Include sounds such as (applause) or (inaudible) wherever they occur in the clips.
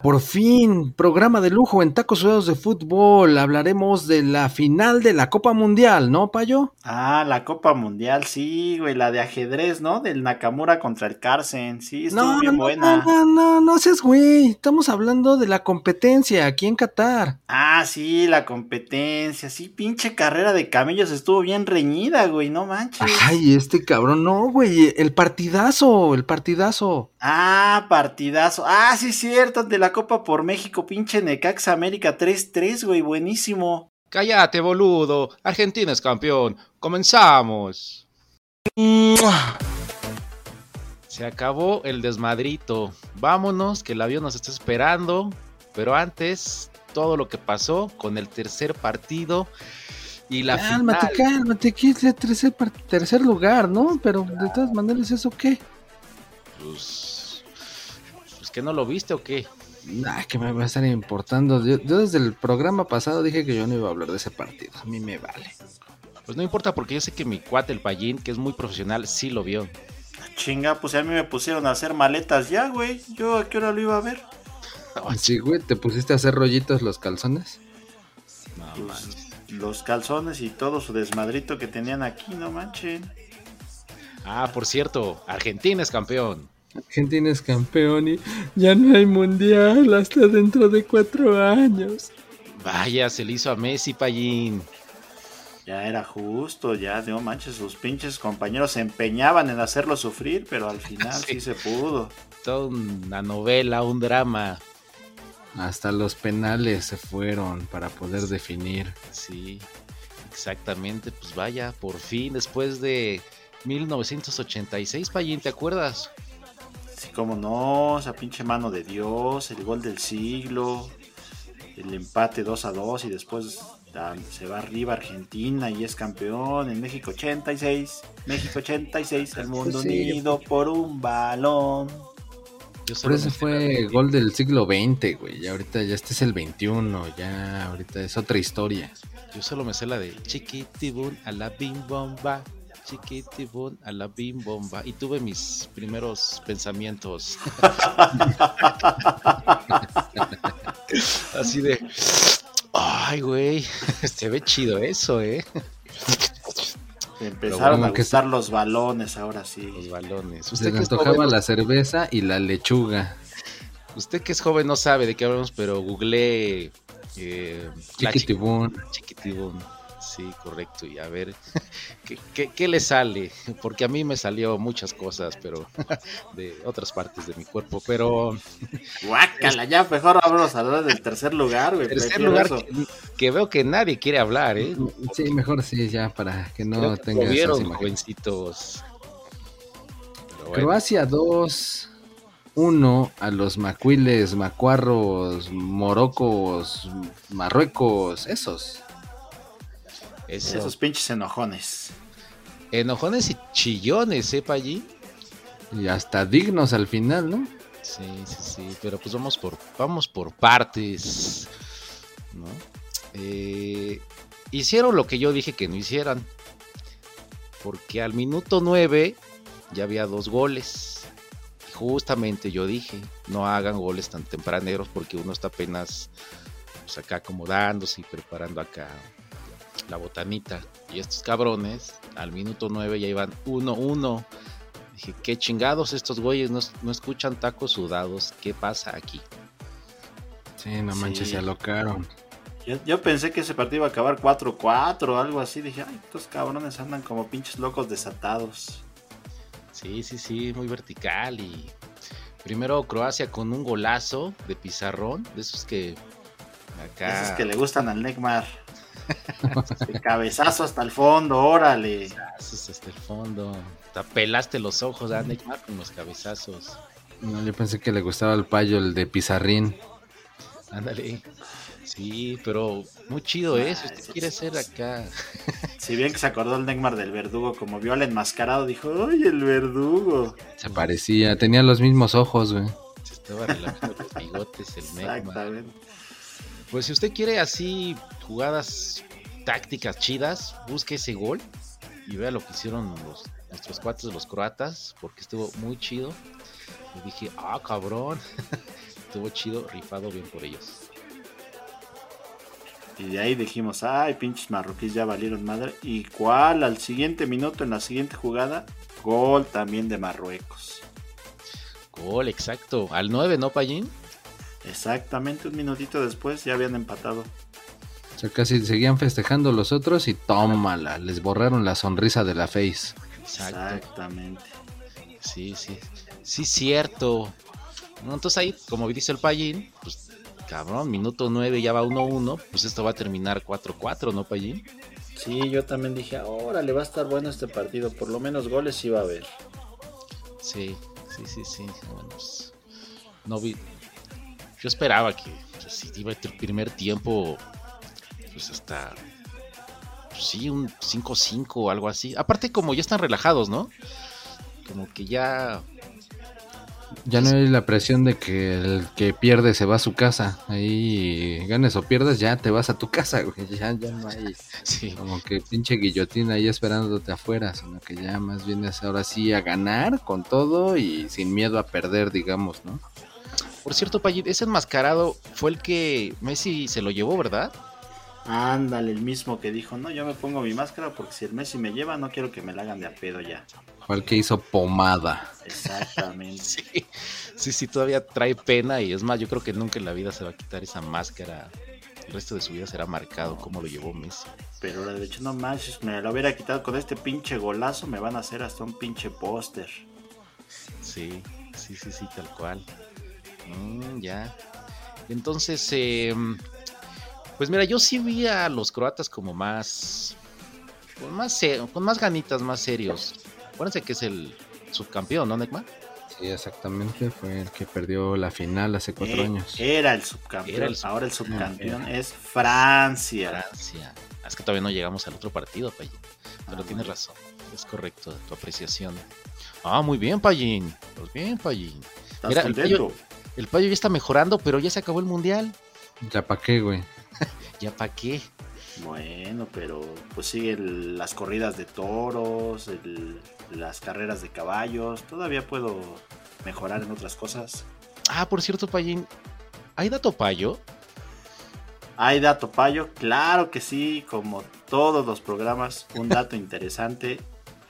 Por fin, programa de lujo en Tacos Sudados de Fútbol. Hablaremos de la final de la Copa Mundial, ¿no, Payo? Ah, la Copa Mundial, sí, güey, la de ajedrez, ¿no? Del Nakamura contra el Carsen, sí, estuvo no, bien no, buena. No, no, no seas güey. Estamos hablando de la competencia aquí en Qatar. Ah, sí, la competencia, sí, pinche carrera de camellos estuvo bien reñida, güey, no manches. Ay, este cabrón, no, güey, el partidazo, el partidazo. Ah, partidazo. Ah, sí, cierto, de la Copa por México, pinche Necaxa América 3-3, güey, buenísimo. Cállate, boludo. Argentina es campeón. Comenzamos. Se acabó el desmadrito. Vámonos, que el avión nos está esperando. Pero antes, todo lo que pasó con el tercer partido y la cálmate, final. Cálmate, aquí es el tercer, tercer lugar, ¿no? Pero de todas maneras, ¿eso qué? Pues, pues que no lo viste o qué. Nah, que me va a estar importando. Yo, yo, desde el programa pasado dije que yo no iba a hablar de ese partido. A mí me vale. Pues no importa porque yo sé que mi cuate, el Payín, que es muy profesional, sí lo vio. Chinga, pues a mí me pusieron a hacer maletas ya, güey. ¿Yo a qué hora lo iba a ver? Sí, güey, ¿te pusiste a hacer rollitos los calzones? No, pues, los calzones y todo su desmadrito que tenían aquí, no manchen. Ah, por cierto, Argentina es campeón. Argentina es campeón y ya no hay mundial hasta dentro de cuatro años. Vaya, se le hizo a Messi, Payín. Ya era justo, ya, no manches, sus pinches compañeros se empeñaban en hacerlo sufrir, pero al final (laughs) sí, sí se pudo. Toda una novela, un drama. Hasta los penales se fueron para poder definir. Sí, exactamente. Pues vaya, por fin, después de 1986, Payín, ¿te acuerdas? Sí, como no, esa pinche mano de Dios, el gol del siglo, el empate 2 a 2 y después se va arriba Argentina y es campeón en México 86, México 86, el mundo sí. unido por un balón. Por eso fue el gol del siglo XX, güey. Ya ahorita ya este es el 21, ya ahorita es otra historia. Yo solo me sé la de chiquitibun a la bim bomba, chiquitibun a la bim bomba. Y tuve mis primeros pensamientos. (laughs) Así de. Ay, güey. Se ve chido eso, ¿eh? (laughs) Empezaron bueno, a gustar que... los balones, ahora sí. Los balones. Usted que antojaba joven, la cerveza y la lechuga. Usted que es joven no sabe de qué hablamos, pero googleé eh, Chiquitibún. Chiquitibún. Sí, correcto. Y a ver, ¿qué, ¿qué, qué, le sale? Porque a mí me salió muchas cosas, pero de otras partes de mi cuerpo. Pero. Guácala, ya mejor vamos a hablar del tercer lugar, güey. Tercer lugar que, que, veo que nadie quiere hablar, ¿eh? Sí, mejor sí, ya, para que no Creo tenga. Que vieron, jovencitos. Bueno. Croacia 2. 1 a los macuiles, macuarros, morocos, marruecos, esos. Eso. Esos pinches enojones. Enojones y chillones, ¿eh, allí? Y hasta dignos al final, ¿no? Sí, sí, sí. Pero pues vamos por, vamos por partes. ¿no? Eh, hicieron lo que yo dije que no hicieran. Porque al minuto 9 ya había dos goles. Y justamente yo dije, no hagan goles tan tempraneros porque uno está apenas pues, acá acomodándose y preparando acá la botanita. Y estos cabrones, al minuto 9 ya iban 1-1. Dije, qué chingados estos güeyes no, no, escuchan tacos sudados. ¿Qué pasa aquí? Sí, no manches, sí. se alocaron. Yo, yo, pensé que ese partido iba a acabar 4-4 o algo así. Dije, ay, estos cabrones andan como pinches locos desatados. Sí, sí, sí, muy vertical. Y primero Croacia con un golazo de pizarrón, de esos que acá. Esos que le gustan al Neymar. El cabezazo hasta el fondo, órale. Cabezazos hasta el fondo. Te pelaste los ojos a Neymar con los cabezazos. No, yo pensé que le gustaba al payo el de Pizarrín. Ándale. Sí, pero muy chido ah, eso. Usted quiere ser acá. (laughs) Si bien que se acordó el Neymar del verdugo, como vio al enmascarado, dijo: ¡Ay, el verdugo! Se parecía, tenía los mismos ojos, güey. Se estaba relajando los bigotes el Neymar. Exactamente. Pues si usted quiere así jugadas tácticas chidas, busque ese gol y vea lo que hicieron los, nuestros cuates de los croatas, porque estuvo muy chido. Y dije, ah, cabrón. (laughs) estuvo chido, rifado bien por ellos. Y de ahí dijimos, ay, pinches marroquíes ya valieron madre. ¿Y cuál? Al siguiente minuto, en la siguiente jugada, gol también de Marruecos. Gol, exacto. Al 9, ¿no, Payín? Exactamente, un minutito después ya habían empatado. O sea, casi seguían festejando los otros y tómala, les borraron la sonrisa de la face. Exactamente. Sí, sí. Sí, cierto. Entonces ahí, como dice el Payín, pues cabrón, minuto 9 ya va 1-1, pues esto va a terminar 4-4, ¿no, Payín? Sí, yo también dije, ahora le va a estar bueno este partido, por lo menos goles sí va a haber. Sí, sí, sí, sí. Bueno, pues, no vi. Yo esperaba que pues, si iba el primer tiempo, pues hasta. Pues, sí, un 5-5 o algo así. Aparte, como ya están relajados, ¿no? Como que ya ya no hay la presión de que el que pierde se va a su casa. Ahí ganes o pierdes, ya te vas a tu casa, güey. Ya, ya no hay (laughs) como que pinche guillotina ahí esperándote afuera, sino que ya más vienes ahora sí a ganar con todo y sin miedo a perder, digamos, ¿no? Por cierto, Payit, ese enmascarado fue el que Messi se lo llevó, ¿verdad? Ándale, el mismo que dijo, no, yo me pongo mi máscara porque si el Messi me lleva, no quiero que me la hagan de a pedo ya. Fue el que hizo pomada. Exactamente. (laughs) sí, sí, todavía trae pena y es más, yo creo que nunca en la vida se va a quitar esa máscara. El resto de su vida será marcado como lo llevó Messi. Pero de hecho no manches, me lo hubiera quitado con este pinche golazo, me van a hacer hasta un pinche póster. Sí, sí, sí, sí, tal cual. Mm, ya. Entonces, eh, pues mira, yo sí vi a los croatas como más. Con más, con más ganitas, más serios. Acuérdense que es el subcampeón, ¿no, Necma? Sí, exactamente. Fue el que perdió la final hace cuatro eh, años. Era el subcampeón. Ahora el subcampeón es Francia. Francia. Es que todavía no llegamos al otro partido, Payín. Pero ah, tienes razón. Es correcto tu apreciación. Ah, muy bien, Payín. Pues bien, Payín. Mira, el payo, el payo ya está mejorando, pero ya se acabó el mundial. Ya pa' qué, güey. (laughs) ¿Ya para qué? Bueno, pero pues siguen las corridas de toros, las carreras de caballos. Todavía puedo mejorar en otras cosas. Ah, por cierto, Payín, ¿hay dato payo? Hay dato payo, claro que sí, como todos los programas, un (laughs) dato interesante.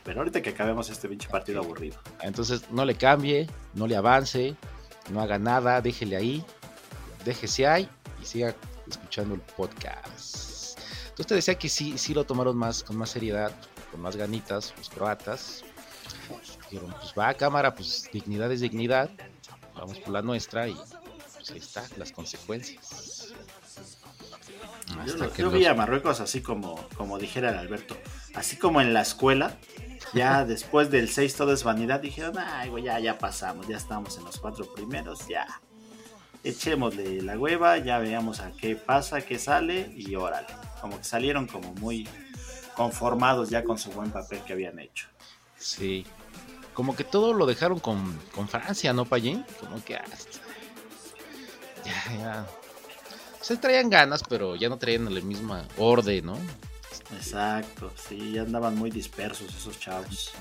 Pero ahorita que acabemos este pinche partido aburrido. Entonces no le cambie, no le avance, no haga nada, déjele ahí, déjese ahí y siga escuchando el podcast. Entonces te decía que sí, sí lo tomaron más, con más seriedad, con más ganitas, los croatas. Dijeron, pues va a cámara, pues dignidad es dignidad, vamos por la nuestra y pues ahí está, las consecuencias. Yo, vi a Marruecos así como, como dijera el Alberto, así como en la escuela, ya después del 6 todo es vanidad, dijeron, ay, ya, ya pasamos, ya estamos en los cuatro primeros, ya, echémosle la hueva, ya veamos a qué pasa, qué sale y órale. Como que salieron como muy conformados ya con su buen papel que habían hecho. Sí. Como que todo lo dejaron con, Francia, ¿no, Payín? Como que hasta... Ah, ya, ya. Se traían ganas, pero ya no traían la misma orden, ¿no? Exacto, sí, ya andaban muy dispersos esos chavos.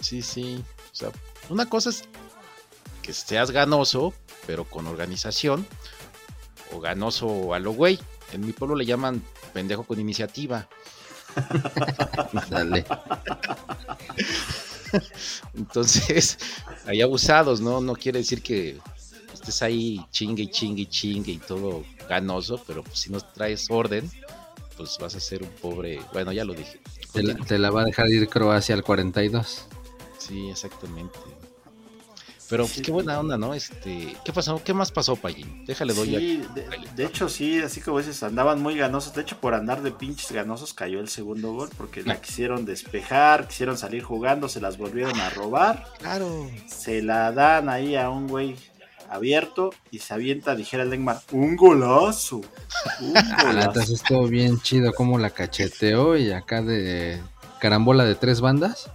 Sí, sí. O sea, una cosa es que seas ganoso, pero con organización, o ganoso a lo güey. En mi pueblo le llaman pendejo con iniciativa. Dale. Entonces, hay abusados, ¿no? No quiere decir que estés ahí chingue y chingue y chingue y todo ganoso, pero pues, si no traes orden, pues vas a ser un pobre. Bueno, ya lo dije. Te la, te la va a dejar ir Croacia al 42. Sí, exactamente. Pero qué buena onda, ¿no? Este, ¿qué pasó? ¿Qué más pasó, Payín? Déjale doy sí, de, hecho sí, así como dices, andaban muy ganosos. De hecho, por andar de pinches ganosos cayó el segundo gol porque la quisieron despejar, quisieron salir jugando, se las volvieron a robar. Claro. Se la dan ahí a un güey abierto y se avienta, dijera el Neymar, un golazo. Un golazo. Entonces estuvo bien chido como la cacheteó y acá de carambola de tres bandas.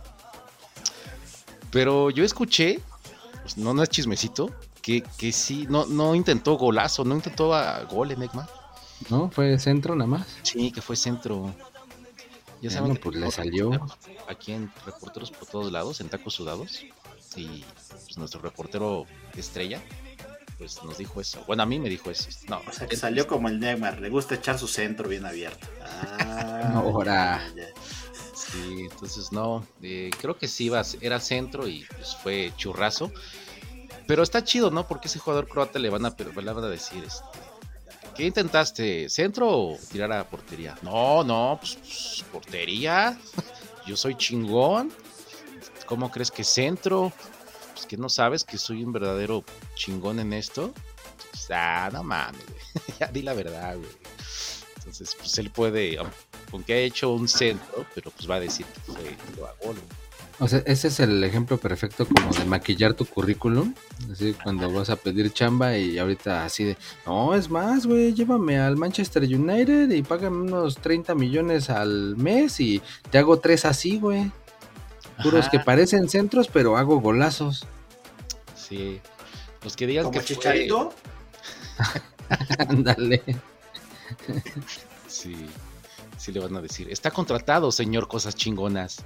Pero yo escuché pues, no, no es chismecito, que, que sí, no, no intentó golazo, no intentó a gol en Egma. No, fue centro nada más. Sí, que fue centro. Ya saben, pues le salió. Aquí en Reporteros por todos lados, en tacos sudados. Y pues, nuestro reportero estrella, pues nos dijo eso. Bueno, a mí me dijo eso. No, o sea, que salió como el Neymar, le gusta echar su centro bien abierto. Ah, (laughs) Ahora. Sí, entonces no, eh, creo que sí iba, era centro y pues fue churrazo. Pero está chido, ¿no? Porque ese jugador croata le van a, le van a decir, este, ¿qué intentaste? ¿Centro o tirar a portería? No, no, pues, pues portería. (laughs) Yo soy chingón. ¿Cómo crees que centro? Pues que no sabes que soy un verdadero chingón en esto. Pues, ah, no mames, (laughs) ya di la verdad, güey. Entonces, pues él puede, aunque ha hecho un centro, pero pues va a decir que fue, lo hago, O sea, ese es el ejemplo perfecto como de maquillar tu currículum. Así cuando vas a pedir chamba y ahorita así de, no, es más, güey, llévame al Manchester United y págame unos 30 millones al mes y te hago tres así, güey. Puros que parecen centros, pero hago golazos. Sí. Los que digan ¿Como que Chicharito? (laughs) Ándale. sí. Sí le van a decir, está contratado, señor, cosas chingonas.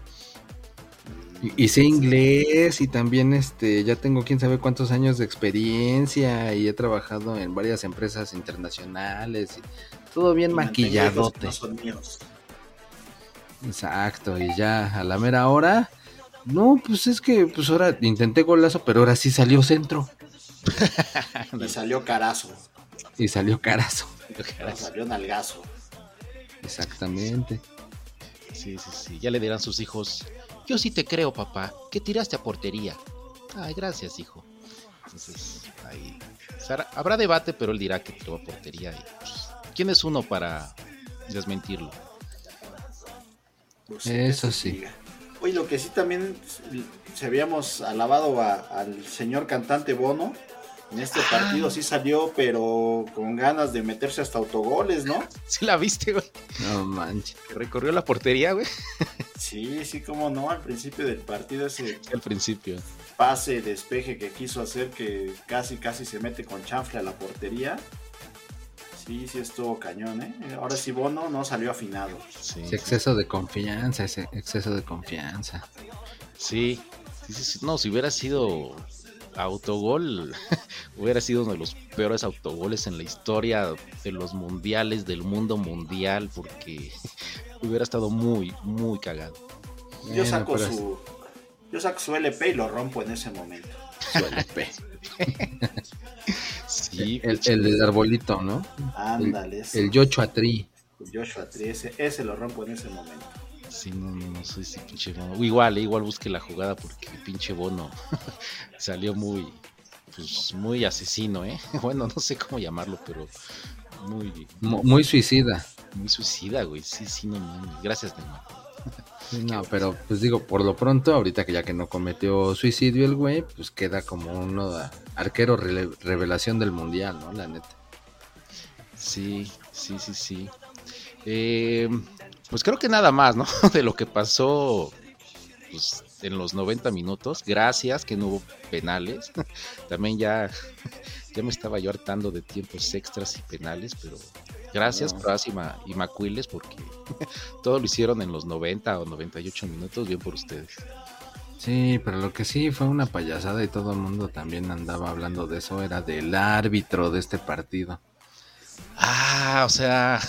Y, y, sé inglés y también este ya tengo quién sabe cuántos años de experiencia y he trabajado en varias empresas internacionales y todo bien y maquilladote. No son míos. Exacto, y ya a la mera hora, no, pues es que pues ahora intenté golazo, pero ahora sí salió centro. (laughs) y salió carazo. Y salió carazo. No, salió nalgazo. Exactamente. Sí, sí, sí. Ya le dirán sus hijos. Yo sí te creo, papá, que tiraste a portería. Ay, gracias, hijo. Entonces, ahí. O sea, habrá debate, pero él dirá que tiró a portería. Y, pues, ¿Quién es uno para desmentirlo? Pues, Eso sí. Oye, lo que sí también se habíamos alabado a, al señor cantante Bono. En este ah. partido sí salió, pero con ganas de meterse hasta autogoles, ¿no? (laughs) Sí la viste, güey. No manches. Recorrió la portería, güey. (laughs) Sí, sí, como no, al principio del partido ese... Al principio. Pase, despeje que quiso hacer que casi, casi se mete con chanfle a la portería. Sí, sí estuvo cañón, ¿eh? Ahora sí Bono no salió afinado. Sí, ese exceso de confianza, ese exceso de confianza. Sí, sí, sí, no, si hubiera sido autogol, (laughs) hubiera sido uno de los peores autogoles en la historia de los mundiales, del mundo mundial, porque (laughs) hubiera estado muy, muy cagado. Yo saco bueno, su. Yo saco su LP y lo rompo en ese momento. Su LP. (laughs) sí, el, el, del arbolito, ¿no? Ándale. El, el Joshua Tree. El Joshua Tree, ese, ese lo rompo en ese momento. Sí, no, no, no soy ese pinche bono. Igual, igual busque la jugada porque el pinche bono (laughs) salió muy, pues muy asesino, ¿eh? (laughs) Bueno, no sé cómo llamarlo, pero muy. Muy, muy suicida. Muy suicida, güey. Sí, sí, no mames. Gracias, Neymar. No, pero pues digo, por lo pronto, ahorita que ya que no cometió suicidio el güey, pues queda como uno arquero revelación del mundial, ¿no? La neta. Sí, sí, sí, sí. Eh, pues creo que nada más, ¿no? (laughs) De lo que pasó pues, en los 90 minutos. Gracias que no hubo penales. (laughs) También ya, (laughs) ya me estaba yo hartando de tiempos extras y penales, pero gracias no. Pras y, Ma y Macuiles porque (laughs) todo lo hicieron en los 90 o 98 minutos. Bien por ustedes. Sí, pero lo que sí fue una payasada y todo el mundo también andaba hablando de eso, era del árbitro de este partido. Ah, o sea,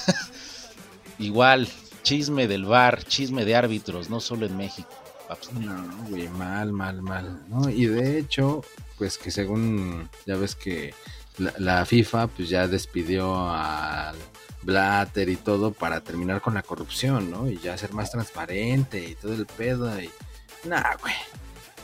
(laughs) igual, chisme del bar, chisme de árbitros, no solo en México. No, güey, mal, mal, mal, ¿no? Y de hecho, pues que según, ya ves que la, FIFA pues ya despidió al Blatter y todo para terminar con la corrupción, ¿no? Y ya ser más transparente y todo el pedo y... Nah, güey.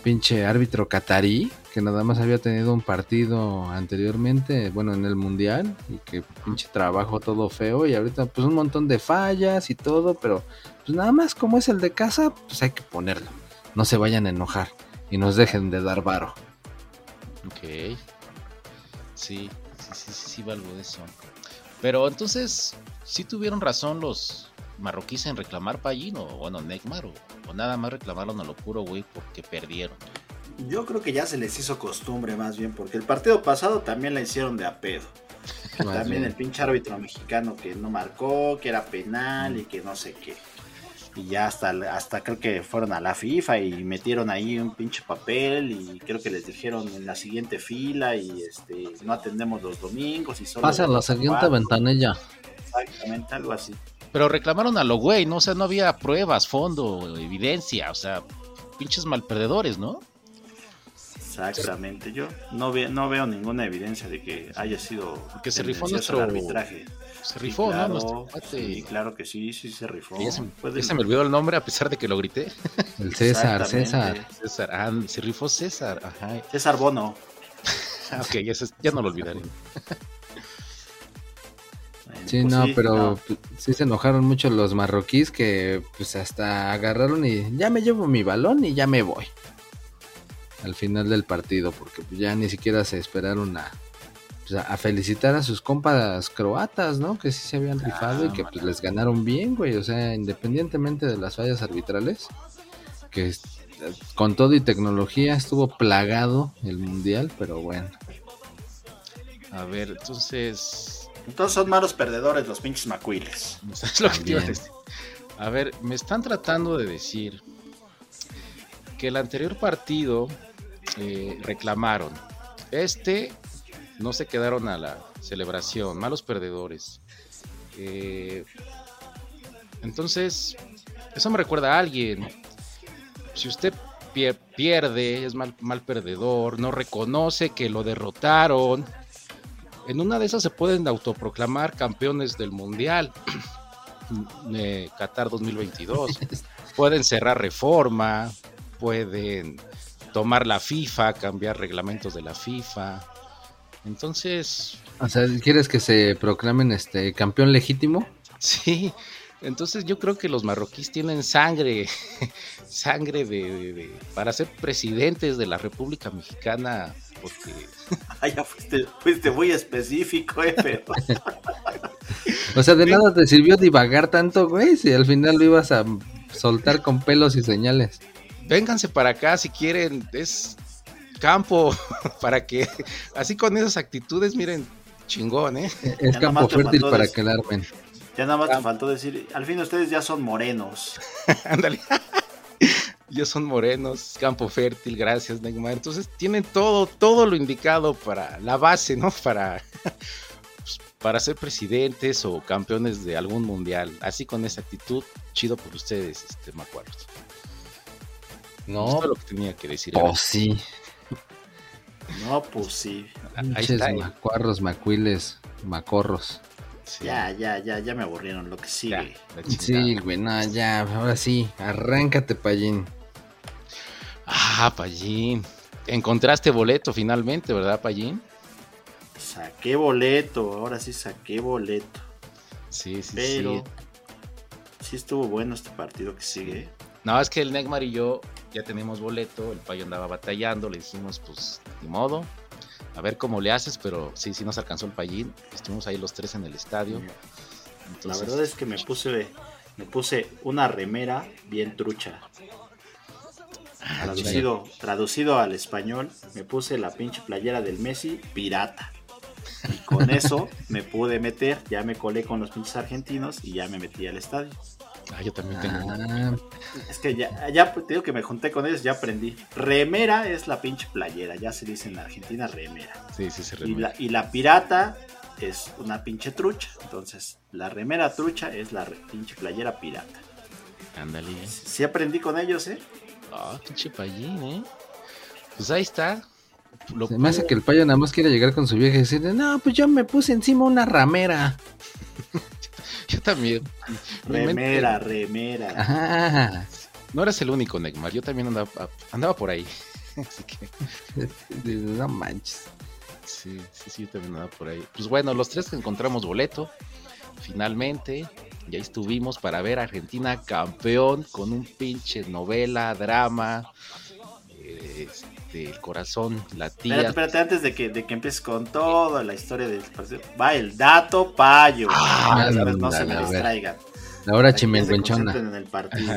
Pinche árbitro catarí, que nada más había tenido un partido anteriormente, bueno, en el Mundial, y que pinche trabajo todo feo, y ahorita pues un montón de fallas y todo, pero pues nada más como es el de casa, pues hay que ponerlo. No se vayan a enojar y nos dejen de dar varo. Ok. Sí, sí, sí, sí, sí, valgo de eso. Pero entonces, ¿sí tuvieron razón los marroquíes en reclamar Pallín o, bueno, Neymar o, o, nada más reclamaron a lo puro, güey, porque perdieron? Yo creo que ya se les hizo costumbre más bien, porque el partido pasado también la hicieron de a pedo. (laughs) también el pinche árbitro mexicano que no marcó, que era penal y que no sé qué. Y ya hasta, hasta creo que fueron a la FIFA y metieron ahí un pinche papel y creo que les dijeron en la siguiente fila y este no atendemos los domingos y solo pasa la siguiente ventanilla. Exactamente algo así. Pero reclamaron a lo güey no o sea no había pruebas fondo evidencia o sea pinches malperdedores no exactamente yo no veo no veo ninguna evidencia de que haya sido que se rifó nuestro arbitraje se rifó, ¿no? Sí, claro que sí, sí se rifó. Ya se, me olvidó el nombre a pesar de que lo grité. El César, César. César, ah, se rifó César. Ajá. César Bono. ok, ya, no lo olvidaré. Sí, pues no, pero sí se enojaron mucho los marroquíes que pues hasta agarraron y ya me llevo mi balón y ya me voy. Al final del partido, porque ya ni siquiera se esperaron a, pues, a felicitar a sus compas croatas, ¿no? Que sí se habían rifado y que pues les ganaron bien, güey. O sea, independientemente de las fallas arbitrales, que con todo y tecnología estuvo plagado el mundial, pero bueno. A ver, entonces. Entonces son malos perdedores los pinches macuiles. (laughs) Es lo que a ver, me están tratando de decir que el anterior partido eh, reclamaron. Este no se quedaron a la celebración, malos perdedores. Eh, entonces, eso me recuerda a alguien. Si usted pierde, es mal, mal perdedor, no reconoce que lo derrotaron, en una de esas se pueden autoproclamar campeones del Mundial de (clears throat) Qatar 2022. (laughs) pueden cerrar reforma, pueden tomar la FIFA, cambiar reglamentos de la FIFA. Entonces. O sea, ¿quieres que se proclamen este campeón legítimo? Sí. Entonces yo creo que los marroquíes tienen sangre, (laughs) sangre de, para ser presidentes de la República Mexicana, porque... (laughs) Ah, ya fuiste, muy específico, eh, (laughs) o sea, de nada te sirvió divagar tanto, güey, si al final lo ibas a soltar con pelos y señales. Vénganse para acá si quieren, es campo (laughs) para que, así con esas actitudes, miren, chingón, ¿eh? Es campo fértil para que la armen. Ya nada más te faltó decir, al fin ustedes ya son morenos. (laughs) Ándale. (laughs) ya son morenos, campo fértil, gracias Neymar. Entonces tienen todo, todo lo indicado para la base, ¿no? Para, pues, para ser presidentes o campeones de algún mundial. Así con esa actitud, chido por ustedes, este Macuarros. No, lo que tenía que decir. Oh, sí. No, pues sí. Ahí está, ¿eh? macuarros, macuiles, macorros. Ya, ya, ya, ya me aburrieron lo que sigue. sí, güey, no, ya, ahora sí, arráncate, Pallín. Ah, Pallín. Encontraste boleto finalmente, ¿verdad, Pallín? Saqué boleto, ahora sí saqué boleto. Sí, sí, Pero sí estuvo bueno este partido que sigue. No, es que el Neymar y yo ya tenemos boleto, el payo andaba batallando, le dijimos, pues, ni modo, a ver cómo le haces, pero sí, sí nos alcanzó el payín, estuvimos ahí los tres en el estadio. La verdad es que me puse, me puse una remera bien trucha. Ah, traducido, traducido al español, me puse la pinche playera del Messi pirata. Y con eso (laughs) me pude meter, ya me colé con los pinches argentinos y ya me metí al estadio. Ah, yo también tengo. Ah. Es que ya, ya te digo que me junté con ellos, ya aprendí. Remera es la pinche playera, ya se dice en Argentina remera. Sí, sí, se remera. Y la, pirata es una pinche trucha. Entonces, la remera trucha es la pinche playera pirata. Ándale. Sí, aprendí con ellos, ¿eh? Ah, pinche payín, ¿eh? Pues ahí está. Se me hace que el payo nada más quiere llegar con su vieja y decirle, no, pues yo me puse encima una ramera. (laughs) (laughs) Yo también. Remera, remera. No eres el único, Neymar. Yo también andaba, andaba por ahí. (laughs) Así que. no manches. Sí, sí, sí, yo también andaba por ahí. Pues bueno, los tres encontramos boleto. Finalmente, ya estuvimos para ver a Argentina campeón con un pinche novela, drama. Este, el corazón latía. Espérate, espérate, antes de que, de que empieces con toda la historia del partido, va el dato payo. Ah, no, se me distraigan. Ahora chimenguenchona. En el partido.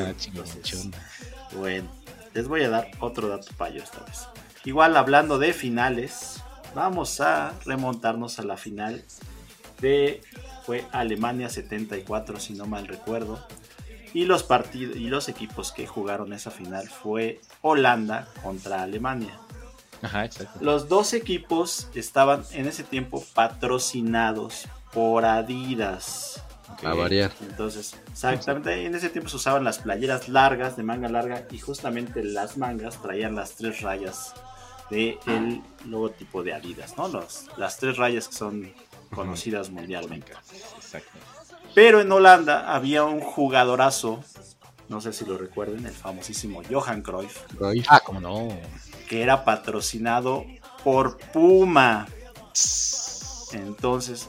bueno, les voy a dar otro dato payo esta vez. Igual hablando de finales, vamos a remontarnos a la final de fue Alemania 74 si no mal recuerdo Y los, partidos, y los equipos que jugaron esa final fue Holanda contra Alemania. Ajá, exacto. Los dos equipos estaban en ese tiempo patrocinados por Adidas. A variar. Entonces, exactamente, en ese tiempo se usaban las playeras largas, de manga larga, y justamente las mangas traían las tres rayas del el logotipo de Adidas, ¿no? Los, las tres rayas que son conocidas mundialmente. Exacto. Pero en Holanda había un jugadorazo, no sé si lo recuerden, el famosísimo Johan Cruyff, Cruyff. Ah, cómo no. que era patrocinado por Puma. Entonces,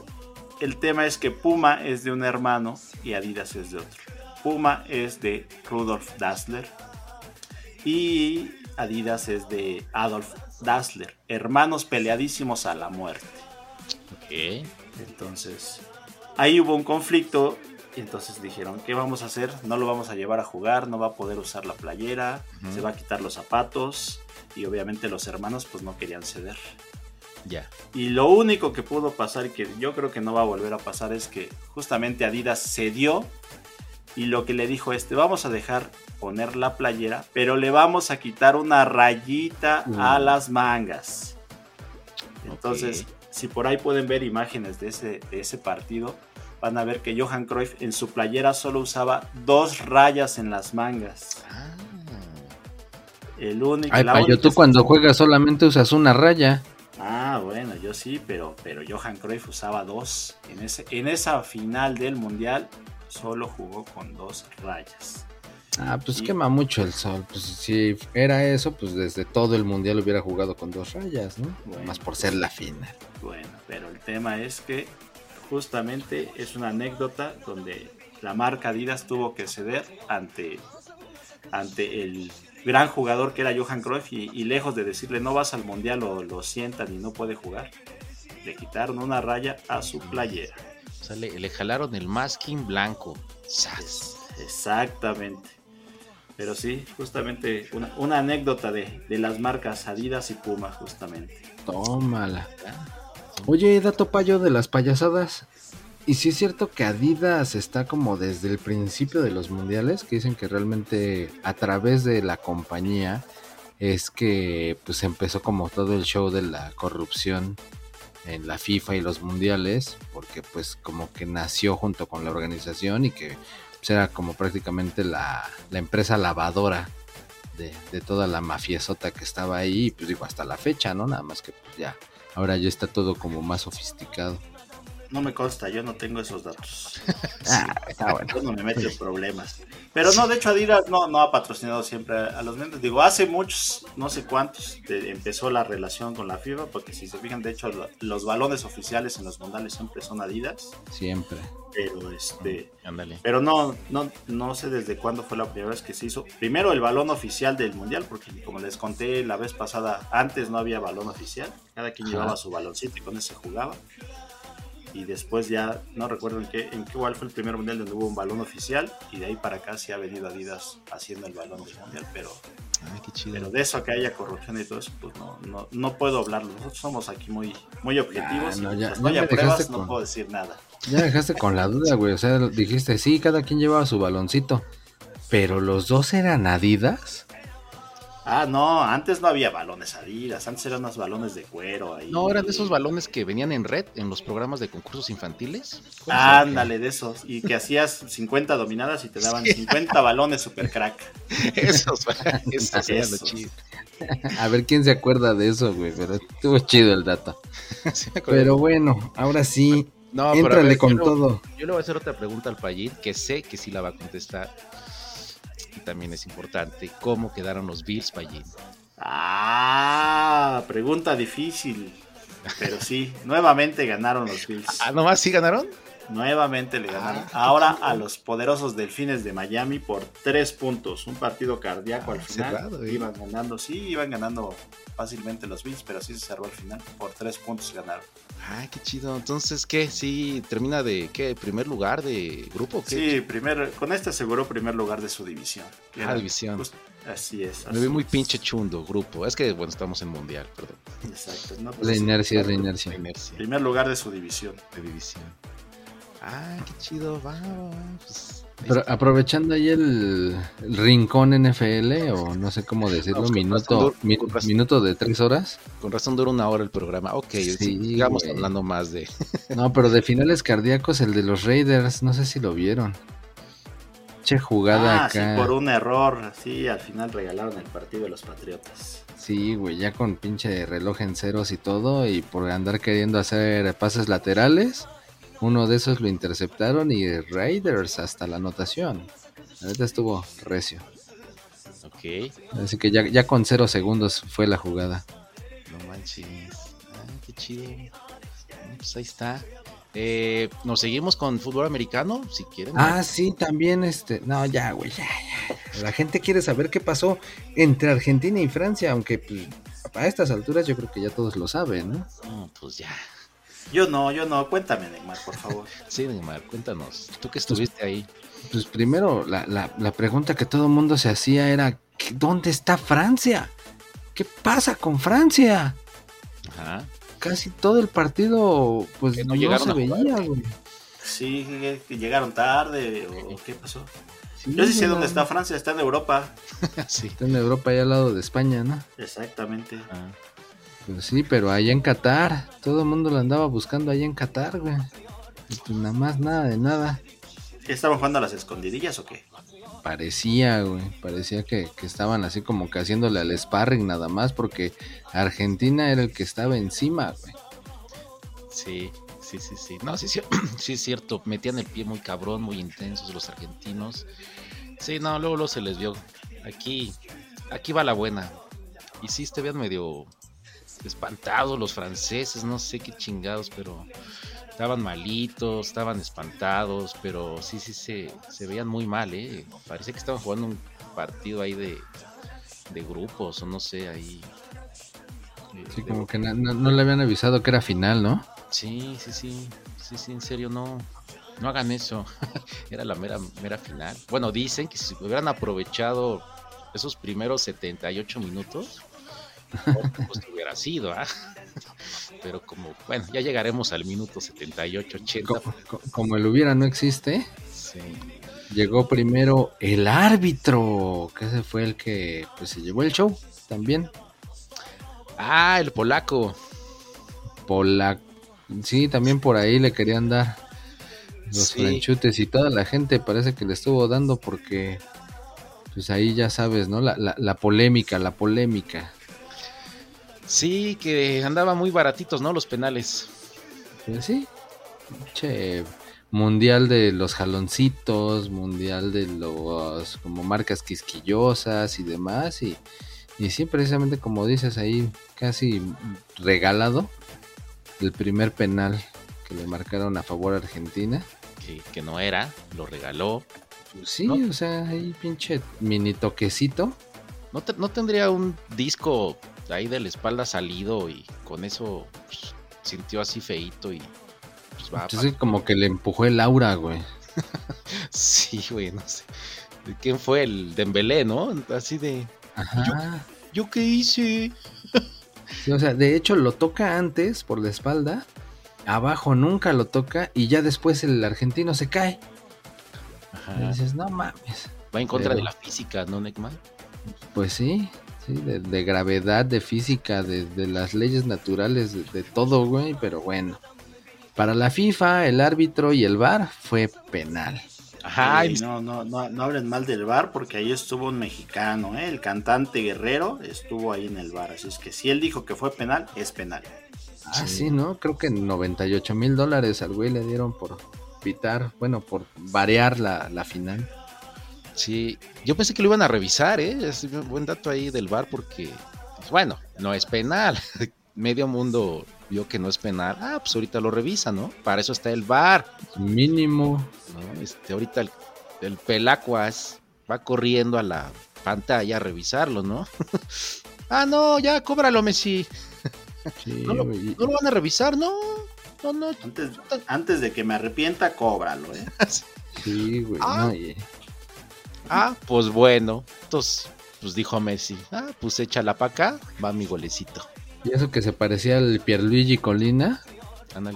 el tema es que Puma es de un hermano y Adidas es de otro. Puma es de Rudolf Dassler y Adidas es de Adolf Dassler, hermanos peleadísimos a la muerte. Ok. Entonces, ahí hubo un conflicto y entonces dijeron, ¿qué vamos a hacer? No lo vamos a llevar a jugar, no va a poder usar la playera, se va a quitar los zapatos y obviamente los hermanos pues no querían ceder. Ya. Y lo único que pudo pasar y que yo creo que no va a volver a pasar es que justamente Adidas cedió y lo que le dijo este, vamos a dejar poner la playera, pero le vamos a quitar una rayita a Mm. las mangas. Entonces. Si por ahí pueden ver imágenes de ese, de ese partido, van a ver que Johan Cruyff en su playera solo usaba dos rayas en las mangas. Ah. El único, Ay, la payo, única- tú cuando juegas solamente usas una raya. Ah, bueno, yo sí, pero, pero Johan Cruyff usaba dos. En, ese, en esa final del Mundial solo jugó con dos rayas. Ah, pues Sí. quema mucho el sol. Pues si era eso, pues desde todo el mundial hubiera jugado con dos rayas, ¿no? Bueno, Más por ser la final. Bueno, pero el tema es que justamente es una anécdota donde la marca Adidas tuvo que ceder ante, ante el gran jugador que era Johan Cruyff y, y lejos de decirle no vas al Mundial o lo sientan y no puede jugar, le quitaron una raya a su playera. O sea, le, le jalaron el masking blanco. Exactamente. Pero sí, justamente una, una anécdota de, de las marcas Adidas y Puma, justamente. Tómala. Oye, dato payo de las payasadas. Y si es cierto que Adidas está como desde el principio de los mundiales, que dicen que realmente a través de la compañía es que pues empezó como todo el show de la corrupción en la FIFA y los mundiales, porque pues como que nació junto con la organización y que pues, era como prácticamente la, la empresa lavadora de, de toda la mafiesota que estaba ahí, pues digo, hasta la fecha, ¿no? Nada más que pues ya, ahora ya está todo como más sofisticado. No me consta, yo no tengo esos datos. (laughs) Ah, está bueno. Yo no me meto en problemas. Pero no, de hecho Adidas no, no ha patrocinado siempre a, los medios. Digo, hace muchos, no sé cuántos, de- empezó la relación con la FIFA, porque si se fijan, de hecho, lo- los balones oficiales en los mundiales siempre son Adidas. Siempre. Pero este... Ándale. Pero no, no, no sé desde cuándo fue la primera vez que se hizo. Primero el balón oficial del mundial, porque como les conté la vez pasada, antes no había balón oficial. Cada quien Ajá. llevaba su baloncito y con ese jugaba. Y después ya, no recuerdo en qué, en qué cuál fue el primer mundial donde hubo un balón oficial. Y de ahí para acá sí ha venido Adidas haciendo el balón del mundial. Pero, Ay, qué chido. pero de eso que haya corrupción y todo eso, pues no, no, no puedo hablarlo. Nosotros somos aquí muy, muy objetivos. Ah, no, y ya- no dejaste pruebas, no puedo decir nada. Ya dejaste con la duda, güey. O sea, dijiste, sí, cada quien llevaba su baloncito. Pero los dos eran Adidas. Ah, no, antes no había balones Adidas, antes eran unos balones de cuero ahí. No, eran de esos balones que venían en red en los programas de concursos infantiles. Ándale, de esos. Y que hacías 50 dominadas y te daban 50 balones super crack. (laughs) Esos, (laughs) esos eran los Esos. chidos. A ver quién se acuerda de eso, güey. Pero estuvo chido el dato. (laughs) Sí. Pero bueno, ahora sí, no, pero ver, con yo le- todo. Yo le voy a hacer otra pregunta al Payín, que sé que sí la va a contestar. También es importante. ¿Cómo quedaron los Bills, Payín? Ah, pregunta difícil. Pero sí, nuevamente ganaron los (laughs) Bills. Ah, ¿nomás sí ganaron? Nuevamente le ganaron. Ah, Ahora a los poderosos delfines de Miami por tres puntos. Un partido cardíaco Ah, al final. cerrado, eh. Iban ganando, sí, iban ganando fácilmente los Bills, pero sí se cerró al final. Por tres puntos ganaron. Ay, qué chido. Entonces, ¿qué? ¿Sí termina de qué? ¿Primer lugar de grupo? Sí, primer, con este aseguró primer lugar de su división. Ah, era división. así es. Me vi muy es. pinche chundo, grupo. Es que, bueno, estamos en mundial, perdón. Exacto. no, pues La inercia es la inercia. La inercia Primer lugar de su división. de división. Ah, qué chido, va, va, va, pues, Pero aprovechando ahí el, rincón NFL, o no sé cómo decirlo, minuto, minuto de tres horas. Con razón dura una hora el programa. Ok, sigamos hablando más de. (laughs) no, pero de finales cardíacos, el de los Raiders, no sé si lo vieron. Che jugada ah, acá. Sí, por un error, sí, al final regalaron el partido de los Patriotas. Sí, güey, ya con pinche reloj en ceros y todo, y por andar queriendo hacer pases laterales uno de esos lo interceptaron y Raiders hasta la anotación. Ahorita estuvo recio. Ok. Así que ya, ya con cero segundos fue la jugada. No manches. qué chido. Pues ahí está. Eh, Nos seguimos con fútbol americano, si quieren. Ah, sí, también este. No, ya, güey, ya, ya. La gente quiere saber qué pasó entre Argentina y Francia, aunque pues, a estas alturas yo creo que ya todos lo saben, ¿no? No, pues ya. Yo no, yo no. Cuéntame, Neymar, por favor. (laughs) sí, Neymar, cuéntanos. Tú que estuviste ahí. Pues primero, la, la, la pregunta que todo el mundo se hacía era, ¿dónde está Francia? ¿Qué pasa con Francia? Ajá. Casi todo el partido, pues no, se veía, güey. Sí, que llegaron tarde o qué pasó. Yo sí sé dónde está Francia, está en Europa. (laughs) sí. Está en Europa, ahí al lado de España, ¿no? Exactamente. Ah. Pues sí, pero allá en Qatar, todo el mundo lo andaba buscando allá en Qatar, güey. Pues nada más, nada de nada. ¿Estaban jugando a las escondidillas o qué? Parecía, güey, parecía que, estaban así como que haciéndole al sparring nada más porque Argentina era el que estaba encima, güey. Sí, sí, sí, sí. No, sí, sí, (clears throat) sí es cierto, metían el pie muy cabrón, muy intensos los argentinos. Sí, no, luego, luego se les vio. Aquí, aquí va la buena. Y sí, te vean medio espantados los franceses, no sé qué chingados, pero estaban malitos, estaban espantados, pero sí, sí, se, se veían muy mal, ¿eh? Parece que estaban jugando un partido ahí de, de grupos, o no sé, ahí. sí, como que no, le habían avisado que era final, ¿no? Sí, sí, sí, sí, sí, en serio, no, no hagan eso. (laughs) era la mera, mera final. Bueno, dicen que si hubieran aprovechado esos primeros 78 minutos, pues hubiera sido, ¿ah? (laughs) Pero como, bueno, ya llegaremos al minuto 78, 80. Como, el hubiera no existe. Llegó primero el árbitro, que ese fue el que pues se llevó el show también. Ah, el polaco. Polaco. Sí, también por ahí le querían dar los franchutes y toda la gente parece que le estuvo dando porque pues ahí ya sabes, ¿no? La, la, la polémica, la polémica. Sí, que andaba muy baratitos, ¿no? Los penales. Pues sí. Che, mundial de los jaloncitos, mundial de los como marcas quisquillosas y demás. Y, y sí, precisamente como dices ahí, casi regalado el primer penal que le marcaron a favor a Argentina. Que, que no era, lo regaló. Pues sí, o sea, ahí pinche mini toquecito. ¿No, ¿No tendría un disco ahí de la espalda salido y con eso pues, sintió así feito y pues va. Entonces como que le empujó el aura, güey. (laughs) sí, güey, no sé. ¿Quién fue? El Dembélé, ¿no? Así de... Ajá. ¿Yo, qué hice? o sea, de hecho lo toca antes por la espalda, abajo nunca lo toca y ya después el argentino se cae. Ajá. Y dices, no mames. Va en contra de la física, ¿no, Neckman? Pues sí, de, gravedad, de física, de, las leyes naturales, de, todo, güey, pero bueno. Para la FIFA, el árbitro y el VAR fue penal. Ajá, no, no, no, no hablen mal del VAR porque ahí estuvo un mexicano, ¿eh? el cantante Guerrero estuvo ahí en el VAR, así es que si él dijo que fue penal, es penal. Ah, sí, ¿no? Creo que 98 mil dólares al güey le dieron por pitar, bueno, por variar la, la final. Sí, yo pensé que lo iban a revisar, ¿eh? Es un buen dato ahí del bar porque, pues, bueno, no es penal. (laughs) Medio mundo vio que no es penal. Ah, pues ahorita lo revisa, ¿no? Para eso está el bar. Mínimo. Este, ahorita el, pelacuas va corriendo a la pantalla a revisarlo, ¿no? (laughs) ah, no, ya cóbralo, Messi. (laughs) no, lo, van a revisar, no. No, no. Antes, de que me arrepienta, cóbralo, ¿eh? sí, güey. Ah, Ah, (laughs) pues bueno. Entonces, pues dijo Messi, ah, pues échala para acá, va mi golecito. Y eso que se parecía al Pierluigi Colina.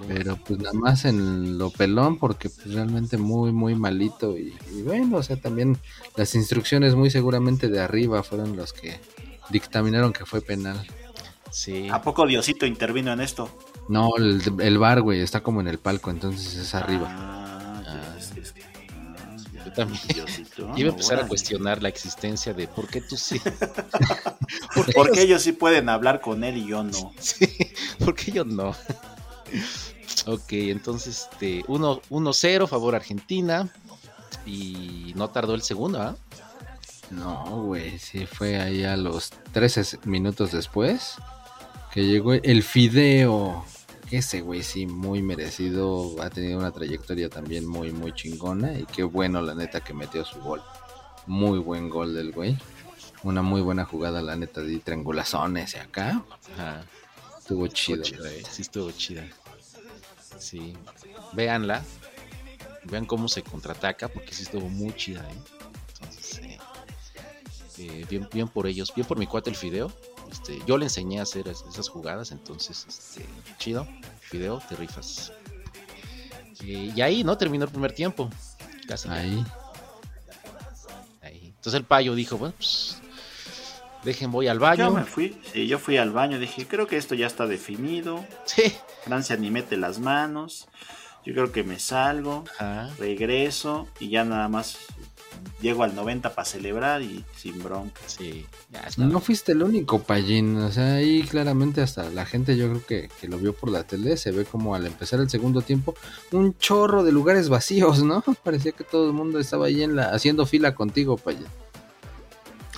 Pero pues nada más en lo pelón porque pues realmente muy muy malito y, bueno, o sea, también las instrucciones muy seguramente de arriba fueron los que dictaminaron que fue penal. Sí. ¿A poco Diosito intervino en esto? No, el, el bar, güey, está como en el palco, entonces es arriba. Ah, también. Iba a empezar a cuestionar la existencia de por qué tú sí. (laughs) ¿Por qué, ellos sí pueden hablar con él y yo no? (laughs) Sí, ¿por qué yo no? (laughs) ok, entonces este 1-0 favor Argentina. Y no tardó el segundo, ¿ah? No, güey, sí fue ahí a los 13 minutos después que llegó el Fideo. Ese güey sí, muy merecido. Ha tenido una trayectoria también muy, muy chingona. Y qué bueno, la neta, que metió su gol. Muy buen gol del güey. Una muy buena jugada, la neta, de triangulazones y acá. Estuvo chido. Eh, sí, estuvo chida. Sí. Véanla. Vean cómo se contraataca, porque sí estuvo muy chida, ¿eh? Entonces, eh, eh, bien, bien por ellos. Bien por mi cuate el Fideo. Este, yo le enseñé a hacer esas jugadas, entonces, este, chido. Fideo, te rifas. y ahí, ¿no? Terminó el primer tiempo. Casi. Ahí. Ahí. Entonces el payo dijo, bueno, pues Dejen, voy al baño. Yo me fui, sí, yo fui al baño, dije, creo que esto ya está definido. Sí. Francia ni mete las manos. Yo creo que me salgo, regreso y ya nada más llego al 90 para celebrar y sin bronca. Sí, No fuiste el único, Pallín. O sea, ahí claramente hasta la gente yo creo que, que, lo vio por la tele. Se ve como al empezar el segundo tiempo un chorro de lugares vacíos, ¿no? (laughs) Parecía que todo el mundo estaba ahí en la, haciendo fila contigo, Pallín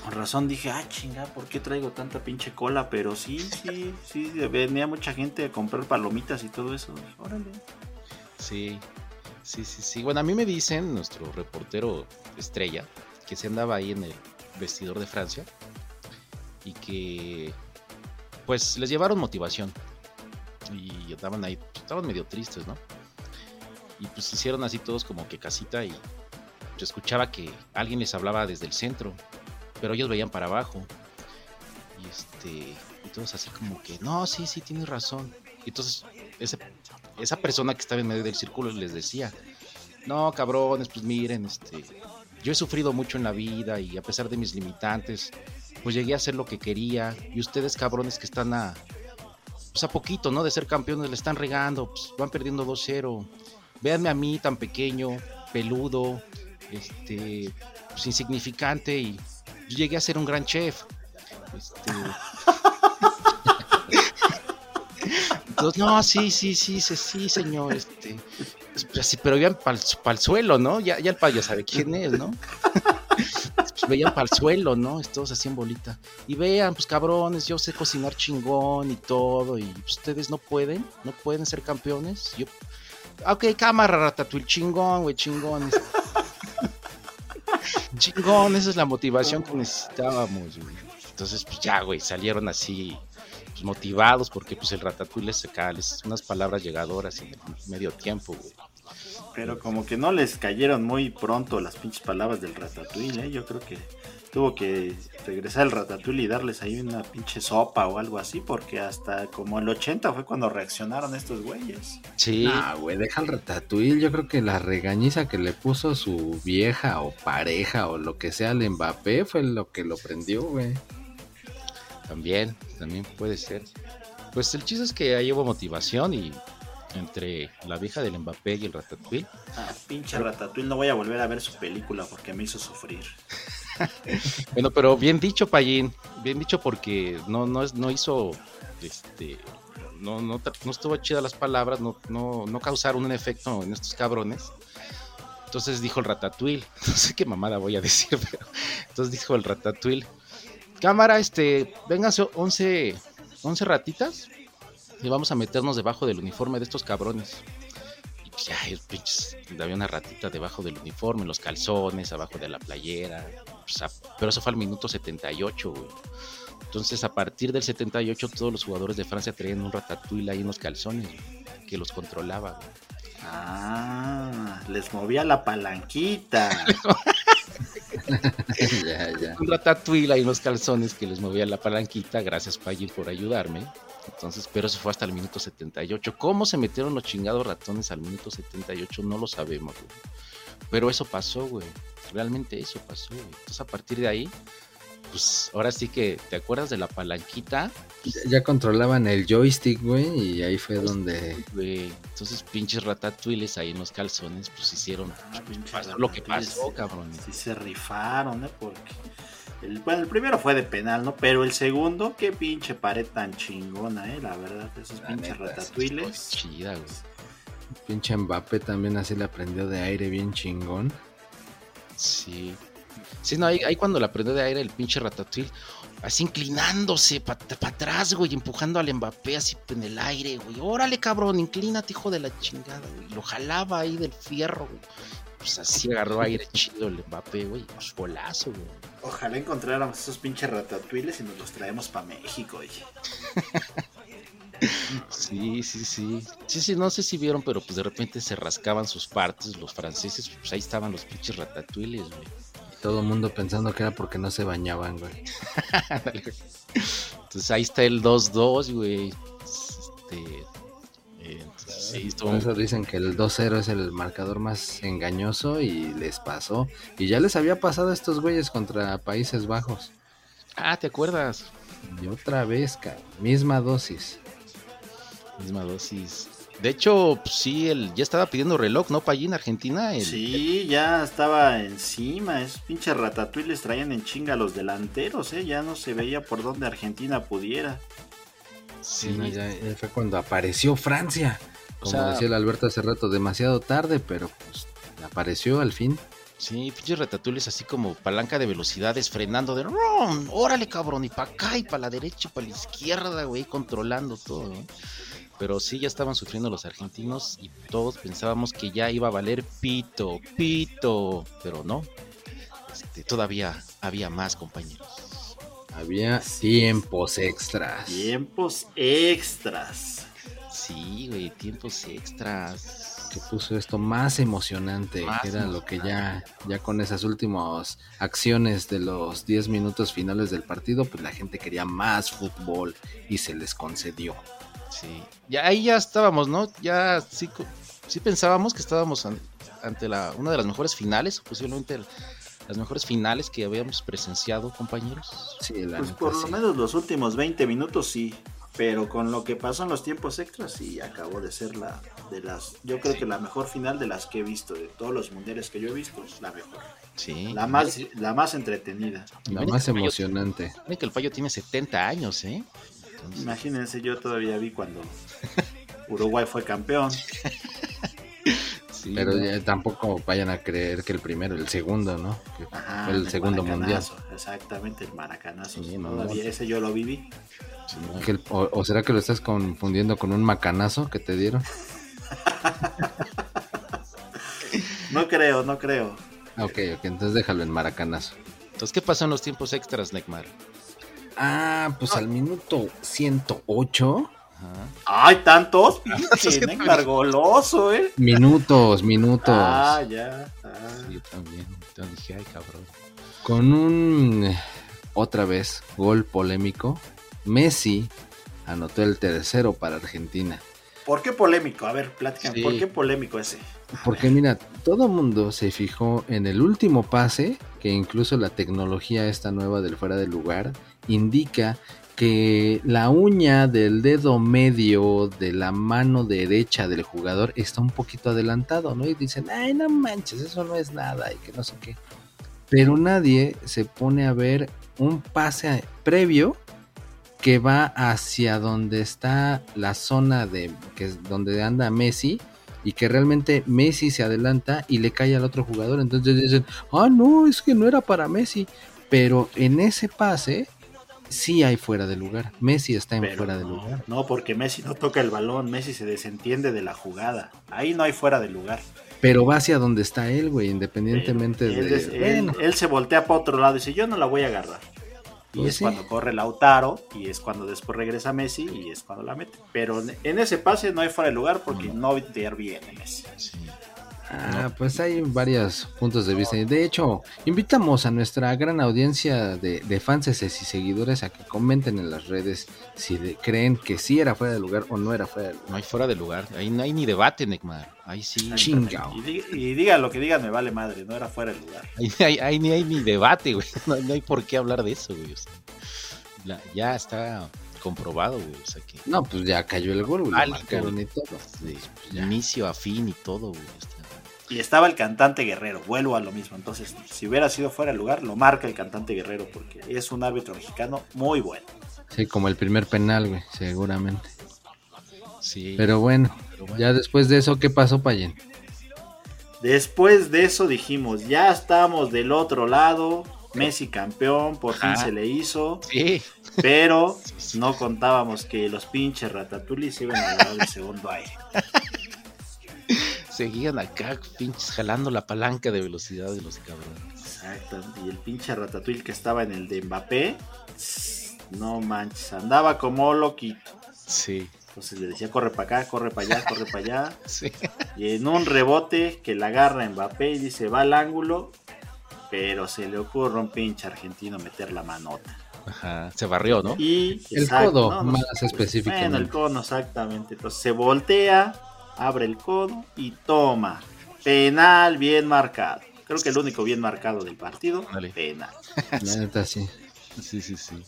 con razón dije, ah, chinga, ¿por qué traigo tanta pinche cola? Pero sí, sí, sí, venía mucha gente a comprar palomitas y todo eso. Órale. Sí, sí, sí, sí. Bueno, a mí me dicen, nuestro reportero estrella, que se andaba ahí en el vestidor de Francia y que, pues, les llevaron motivación. Y estaban ahí, pues, estaban medio tristes, ¿no? Y pues hicieron así todos como que casita y yo escuchaba que alguien les hablaba desde el centro pero ellos veían para abajo. Y este, entonces así como que, no, sí, sí, tienes razón. Y entonces esa persona que estaba en medio del círculo les decía, no, cabrones, pues miren, este, yo he sufrido mucho en la vida y a pesar de mis limitantes, pues llegué a hacer lo que quería. Y ustedes, cabrones, que están a, pues a poquito, ¿no? De ser campeones, le están regando, pues van perdiendo 2-0. Véanme a mí tan pequeño, peludo, este, pues insignificante y llegué a ser un gran chef. Este... (laughs) Entonces, no, sí, sí, sí, sí, sí, señor, este, pues, pero veían para el suelo, ¿no? Ya, ya el payo sabe quién es, ¿no? (laughs) pues veían para el suelo, ¿no? Todos así en bolita. Y vean, pues cabrones, yo sé cocinar chingón y todo, y ustedes no pueden, no pueden ser campeones. Yo, ok, cámara, ratatouille, chingón, güey, chingón. (laughs) Chingón, esa es la motivación que necesitábamos, Entonces, pues ya, güey, salieron así pues, motivados porque pues el ratatouille les saca unas palabras llegadoras en el medio tiempo, güey. Pero como que no les cayeron muy pronto las pinches palabras del ratatouille, ¿eh? Yo creo que tuvo que regresar el Ratatouille y darles ahí una pinche sopa o algo así, porque hasta como el 80 fue cuando reaccionaron estos güeyes. Sí. Ah, güey, deja el Ratatouille. Yo creo que la regañiza que le puso su vieja o pareja o lo que sea al Mbappé fue lo que lo prendió, güey. También, también puede ser. Pues el chiste es que ahí hubo motivación y entre la vieja del Mbappé y el Ratatouille. Ah, pinche Ratatouille, no voy a volver a ver su película porque me hizo sufrir. (laughs) bueno, pero bien dicho, Payín. Bien dicho porque no, no, no hizo. Este. No, no, no estuvo chida las palabras, no, no, no causaron un efecto en estos cabrones. Entonces dijo el ratatouille. (laughs) No sé qué mamada voy a decir, pero. Entonces dijo el ratatouille. Cámara, este. Vénganse 11, 11 ratitas. Y vamos a meternos debajo del uniforme de estos cabrones pues ya, pinches, había una ratita debajo del uniforme, los calzones, abajo de la playera. pero eso fue al minuto 78, güey. Entonces, a partir del 78, todos los jugadores de Francia traían un ratatouille ahí en los calzones, que los controlaba, Ah, les movía la palanquita. (laughs) Un ratatouille ahí en los calzones que les movía la palanquita. Gracias, Payil, por ayudarme. Entonces, pero eso fue hasta el minuto 78. ¿Cómo se metieron los chingados ratones al minuto 78? No lo sabemos, güey. Pero eso pasó, güey. Realmente eso pasó, güey. Entonces, a partir de ahí, pues ahora sí que, ¿te acuerdas de la palanquita? ya, controlaban el joystick, güey, y ahí fue donde... Güey, entonces pinches ratatuiles ahí en los calzones, pues hicieron ah, lo que pasó, cabrón. Sí se rifaron, ¿eh? Porque... El, bueno, el primero fue de penal, ¿no? Pero el segundo, qué pinche pared tan chingona, ¿eh? La verdad, esos pinches ratatuiles. Chida, güey. Pinche Mbappé también así le aprendió de aire bien chingón. Sí. Sí, no, ahí, ahí cuando le aprendió de aire el pinche Ratatouille, así inclinándose para atrás, güey, empujando al Mbappé así en el aire, güey. Órale, cabrón, inclínate, hijo de la chingada, güey. Lo jalaba ahí del fierro, güey. Pues así agarró aire chido el Mbappé, güey. Pues golazo, güey. Ojalá encontráramos esos pinches ratatouilles y nos los traemos para México, güey. (laughs) Sí, sí, sí. Sí, sí, no sé si vieron, pero pues de repente se rascaban sus partes los franceses. Pues ahí estaban los pinches ratatouilles, güey. Todo el mundo pensando que era porque no se bañaban, güey. (laughs) Entonces ahí está el 2-2, güey. Este, eh, Por eso dicen que el 2-0 es el marcador más engañoso y les pasó. Y ya les había pasado a estos güeyes contra Países Bajos. Ah, ¿te acuerdas? Y otra vez, cara. misma dosis. Misma dosis. De hecho, pues, sí, él ya estaba pidiendo reloj, ¿no? Para allí en Argentina. Sí, ya estaba encima. Es pinche ratatouille les traían en chinga a los delanteros, ¿eh? Ya no se veía por dónde Argentina pudiera. Sí, ya, fue cuando apareció Francia. Como decía el Alberto hace rato, demasiado tarde, pero pues apareció al fin. Sí, pinches ratatouilles así como palanca de velocidades frenando de órale cabrón, y para acá y para la derecha y para la izquierda, güey, controlando todo. ¿no? Pero sí ya estaban sufriendo los argentinos y todos pensábamos que ya iba a valer pito, pito, pero no, este, todavía había más compañeros. Había tiempos extras. Tiempos extras. Sí, güey, tiempos extras. Que puso esto más emocionante, que era lo que ya, ya con esas últimas acciones de los 10 minutos finales del partido, pues la gente quería más fútbol y se les concedió. Sí, ya ahí ya estábamos, ¿no? Ya sí, sí pensábamos que estábamos ante la, una de las mejores finales, posiblemente las mejores finales que habíamos presenciado, compañeros. Sí, pues por lo menos los últimos 20 minutos sí, pero con lo que pasó en los tiempos extras sí acabó de ser la de las, yo creo que la mejor final de las que he visto, de todos los mundiales que yo he visto, la mejor. Sí. La más, la más entretenida. La más emocionante. que el fallo tiene 70 años, ¿eh? Imagínense, yo todavía vi cuando Uruguay fue campeón. pero tampoco vayan a creer que el primero, el segundo, ¿no? fue el, segundo mundial. Exactamente, el maracanazo. todavía ese yo lo viví. o, será que lo estás confundiendo con un macanazo que te dieron? (laughs) no creo, no creo. Ok, ok, entonces déjalo en maracanazo. Entonces, ¿qué pasó en los tiempos extras, Neymar? Ah, pues al minuto 108. Ay, tantos, (laughs) pinche, goloso, eh. Minutos, minutos. Ah, ya. Ah. yo también. Entonces dije, ay, cabrón. Con un, otra vez, gol polémico, Messi anotó el tercero para Argentina. ¿Por qué polémico? A ver, platican, ¿por qué polémico ese? Porque mira, todo mundo se fijó en el último pase, que incluso la tecnología esta nueva del fuera de lugar indica que la uña del dedo medio de la mano derecha del jugador está un poquito adelantado, ¿no? Y dicen, ay, no manches, eso no es nada y que no sé qué. Pero nadie se pone a ver un pase previo que va hacia donde está la zona de que es donde anda Messi y que realmente Messi se adelanta y le cae al otro jugador. Entonces dicen, ah, no, es que no era para Messi. Pero en ese pase sí hay fuera de lugar. Messi está en fuera de lugar. No, porque Messi no toca el balón, Messi se desentiende de la jugada. Ahí no hay fuera de lugar. Pero va hacia donde está él, güey, independientemente de... Él, se voltea para otro lado y dice, yo no la voy a agarrar. Y pues es cuando corre Lautaro, y es cuando después regresa Messi, y es cuando la mete. Pero en ese pase no hay fuera de lugar porque no, interviene Messi. Ah, pues hay varios puntos de vista. De hecho, invitamos a nuestra gran audiencia de, de fans y seguidores a que comenten en las redes si creen que sí era fuera de lugar o no era fuera de lugar. No hay fuera de lugar, ahí no hay ni debate, Neymar. Ahí sí. Chingao. Y, digan lo que digan, me vale madre, no era fuera de lugar. Ahí, ni hay ni debate, güey. (laughs) No, hay por qué hablar de eso, güey. ya está comprobado, güey. O sea que... No, pues ya cayó el gol, güey. y todo. Pues inicio a fin y todo, güey. Y estaba el cantante Guerrero, vuelvo a lo mismo. Entonces, si hubiera sido fuera de lugar, lo marca el cantante Guerrero, porque es un árbitro mexicano muy bueno. Sí, como el primer penal, güey, seguramente. Sí. Pero bueno, ya después de eso, ¿qué pasó, Payen? Después de eso dijimos, ya estamos del otro lado, Messi campeón, por fin se le hizo. Sí. Pero (laughs) no contábamos que los pinches Ratatulis iban a dar el segundo aire. Seguían acá, pinches, jalando la palanca de velocidad de los cabrones. Exacto. Y el pinche Ratatouille que estaba en el de Mbappé, no manches, andaba como loquito. Sí. Entonces le decía, corre para acá, corre para allá, corre para allá. (laughs) Sí. Y en un rebote que la agarra Mbappé y dice, va al ángulo, pero se le ocurre a un pinche argentino meter la manota. Ajá, se barrió, ¿no? Y el codo, más específicamente. Bueno, el codo, exactamente. Entonces se voltea, abre el codo y toma. Penal bien marcado. Creo que el único bien marcado del partido, penal. La neta sí. Sí, sí, sí.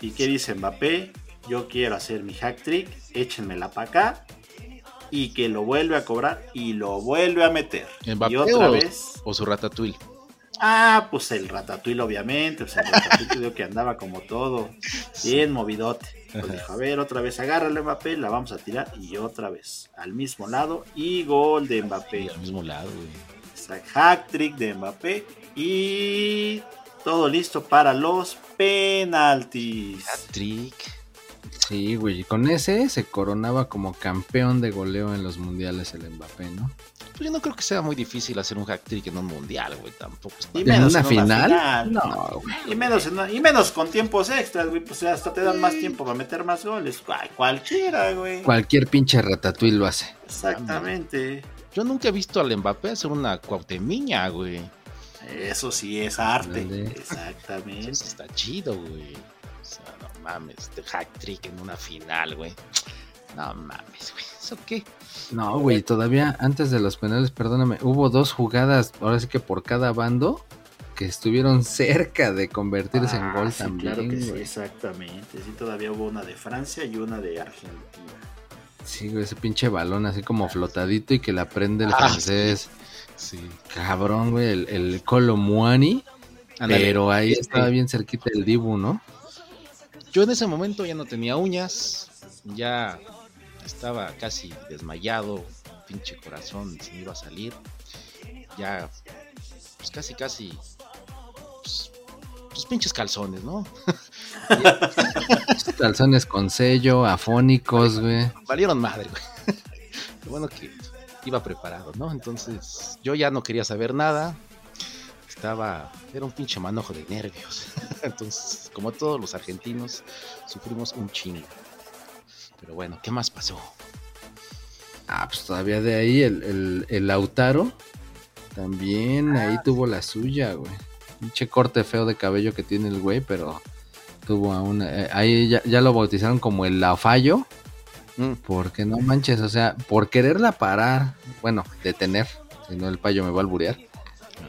¿Y qué dice Mbappé? Yo quiero hacer mi hack trick, échenmela para acá y que lo vuelve a cobrar y lo vuelve a meter. y otra vez. O su ratatouille. Ah, pues el ratatouille, obviamente. O sea, el ratatouille (laughs) que andaba como todo, bien movidote. Pues dijo, a ver, otra vez agárrale Mbappé, la vamos a tirar y otra vez al mismo lado y gol de Mbappé. al mismo lado, güey. Hack trick de Mbappé y todo listo para los penaltis. Hack trick. Sí, güey, con ese se coronaba como campeón de goleo en los mundiales el Mbappé, ¿no? Pues yo no creo que sea muy difícil hacer un hack trick en un mundial, güey, tampoco. ¿Y menos ¿En una, final? No, güey. Y menos, y menos con tiempos extras, güey, pues hasta te dan más tiempo para meter más goles. cualquiera, güey. Cualquier pinche ratatouille lo hace. Exactamente. Yo nunca he visto al Mbappé hacer una cuautemiña, güey. Eso sí es arte. Exactamente. Eso está chido, güey. Mames, este hack trick en una final, güey. No mames, güey. ¿Eso qué? No, güey, todavía antes de los penales, perdóname, hubo dos jugadas, ahora sí que por cada bando, que estuvieron (laughs) cerca de convertirse en gol ah, también. Claro que sí, exactamente. Sí, todavía hubo una de Francia y una de Argentina. Sí, güey, ese pinche balón así como flotadito y que la prende el ah, francés. Sí. Cabrón, güey, el, el Colo Muani. Pero ahí estaba bien cerquita el Dibu, ¿no? Yo en ese momento ya no tenía uñas, ya estaba casi desmayado, pinche corazón se me iba a salir. Ya, pues casi, casi, pues, pues pinches calzones, ¿no? (laughs) calzones con sello, afónicos, güey. Valieron madre, güey. (laughs) bueno que iba preparado, ¿no? Entonces yo ya no quería saber nada. Estaba, era un pinche manojo de nervios. (laughs) Entonces, como todos los argentinos, sufrimos un chingo. Pero bueno, ¿qué más pasó? Ah, pues todavía de ahí el, el, Lautaro también ahí ah. tuvo la suya, güey. Pinche corte feo de cabello que tiene el güey, pero tuvo aún. Eh, ahí ya, lo bautizaron como el Lafallo. Mm. Porque no manches, o sea, por quererla parar, bueno, detener, si no el payo me va a alburear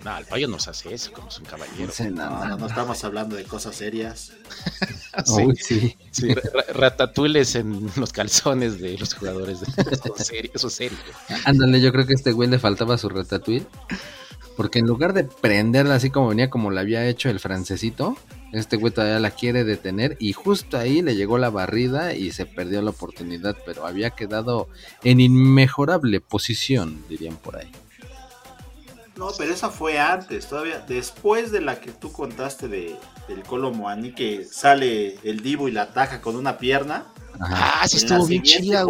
no, el payo nos hace eso, como es un caballero. No, no, estamos hablando de cosas serias. (laughs) sí, sí. Ratatules en los calzones de los jugadores. Eso es serio. Eso es serio. Ándale, yo creo que a este güey le faltaba su ratatouille. Porque en lugar de prenderla así como venía, como la había hecho el francesito, este güey todavía la quiere detener y justo ahí le llegó la barrida y se perdió la oportunidad, pero había quedado en inmejorable posición, dirían por ahí. No, pero esa fue antes, todavía después de la que tú contaste de, del Colo Moani, que sale el Divo y la ataja con una pierna. Ah, sí estuvo bien chida,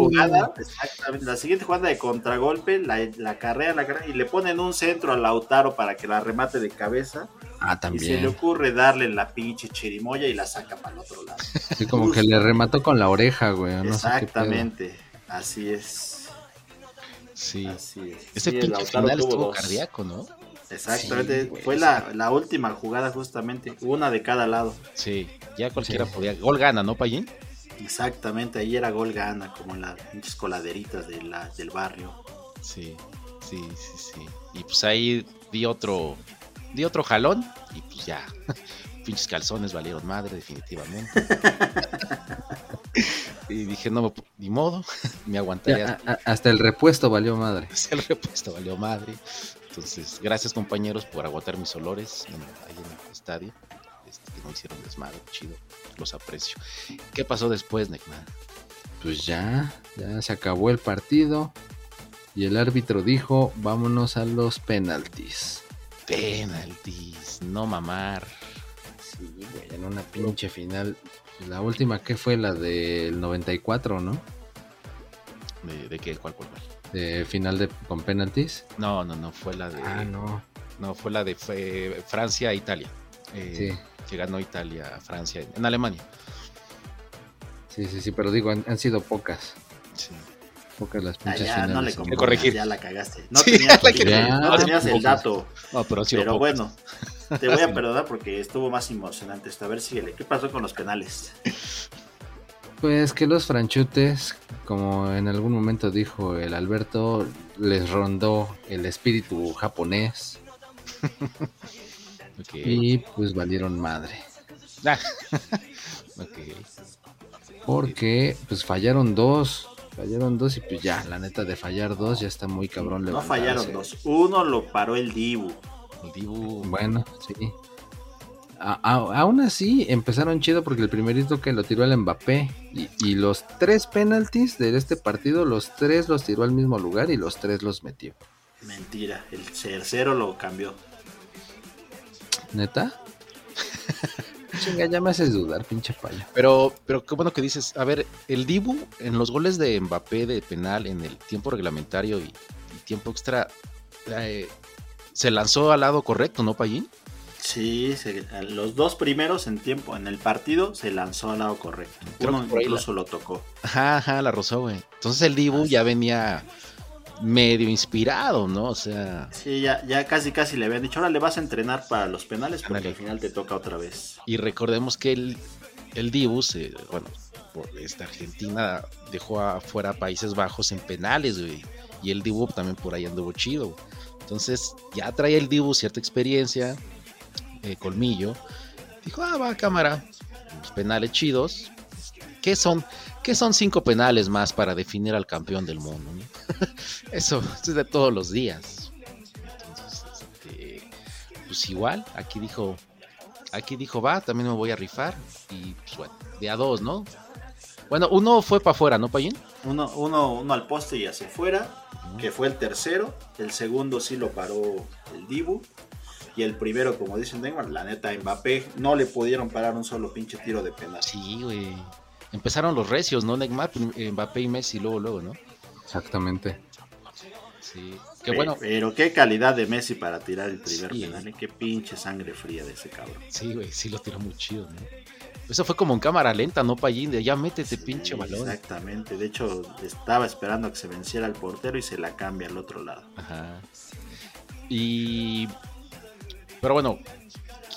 Exactamente, la siguiente jugada de contragolpe, la, la carrea, y le ponen un centro a Lautaro para que la remate de cabeza. Ah, también. Y se le ocurre darle la pinche chirimoya y la saca para el otro lado. Sí, como que le remató con la oreja, güey. Exactamente, así es. Sí. Ese pinche final estuvo cardíaco, ¿no? Exactamente, fue la, última jugada justamente, una de cada lado. Sí, ya cualquiera podía. Gol gana, ¿no, Payín? Exactamente, ahí era gol gana, como en las pinches coladeritas de la, del barrio. Sí, sí, sí, sí. Y pues ahí di otro, di otro jalón y pues ya, pinches calzones valieron madre, definitivamente. (laughs) y dije, no, ni modo, (laughs) me aguantaría. hasta el repuesto valió madre. Hasta el repuesto valió madre. Entonces, gracias compañeros por aguantar mis olores ahí en el estadio. Este, que no hicieron desmadre, chido. Los aprecio. ¿Qué pasó después, Neckman? Pues ya, ya se acabó el partido. Y el árbitro dijo, vámonos a los penaltis. Penaltis, no mamar. Sí, güey, en una pinche final. La última que fue la del 94, ¿no? ¿De, de qué? ¿Cuál, cuál, cuál? de final de con penaltis. No, no, no, fue la de. Ah, no. No, fue la de Francia Italia. Eh, sí. Que ganó Italia, Francia, en Alemania. Sí, sí, sí, pero digo, han, sido pocas. Sí. Pocas las pinches ah, ya, No le corregir. Ya la cagaste. No (laughs) tenías, no tenías el dato. No, pero, pero bueno, (laughs) te voy a (laughs) perdonar porque estuvo más emocionante esto. A ver, síguele. ¿Qué pasó con los penales? Pues que los franchutes, como en algún momento dijo el Alberto, les rondó el espíritu japonés. (laughs) Y pues valieron madre. (laughs) Porque pues fallaron dos. Fallaron dos y pues ya, la neta de fallar dos ya está muy cabrón. No fallaron dos. Uno lo paró el Dibu. El Dibu. Bueno, sí aún así empezaron chido porque el primerito que lo tiró el Mbappé y, los tres penaltis de este partido, los tres los tiró al mismo lugar y los tres los metió. Mentira, el tercero lo cambió. ¿Neta? (laughs) Chinga, ya me haces dudar, pinche paya. Pero, pero qué bueno que dices. A ver, el Dibu en los goles de Mbappé de penal en el tiempo reglamentario y, tiempo extra, eh, se lanzó al lado correcto, ¿no, Payín? Sí, los dos primeros en tiempo, en el partido, se lanzó al lado correcto. Uno incluso lo tocó. Ajá, ajá, la rozó, güey. Entonces el Dibu ya venía medio inspirado, ¿no? O sea. Sí, ya, ya casi casi le habían dicho, ahora le vas a entrenar para los penales porque al final te toca otra vez. Y recordemos que el, el Dibu, se, bueno, por esta Argentina dejó afuera a Países Bajos en penales, güey. Y el Dibu también por ahí anduvo chido. Entonces ya trae el Dibu cierta experiencia, eh, colmillo, dijo, ah, va cámara, los penales chidos. ¿Qué son, ¿Qué son cinco penales más para definir al campeón del mundo? (laughs) eso, es de todos los días. Entonces, este, pues igual, aquí dijo, aquí dijo, va, también me voy a rifar. Y pues bueno, de a dos, ¿no? Bueno, uno fue para afuera, ¿no, Payín? Uno, uno, uno al poste y hacia afuera, que fue el tercero. El segundo sí lo paró el Dibu. Y el primero, como dicen Neymar, la neta, Mbappé, no le pudieron parar un solo pinche tiro de penal. Sí, güey. Empezaron los recios, ¿no? Neymar, Mbappé y Messi, luego, luego, ¿no? Exactamente. Sí. Qué bueno. Pero qué calidad de Messi para tirar el primer penal, ¿eh? qué pinche sangre fría de ese cabrón. Sí, güey, sí lo tiró muy chido, ¿no? Eso fue como en cámara lenta, ¿no, Payín? De ya métete, pinche balón. Exactamente. De hecho, estaba esperando a que se venciera el portero y se la cambia al otro lado. Ajá. Y pero bueno,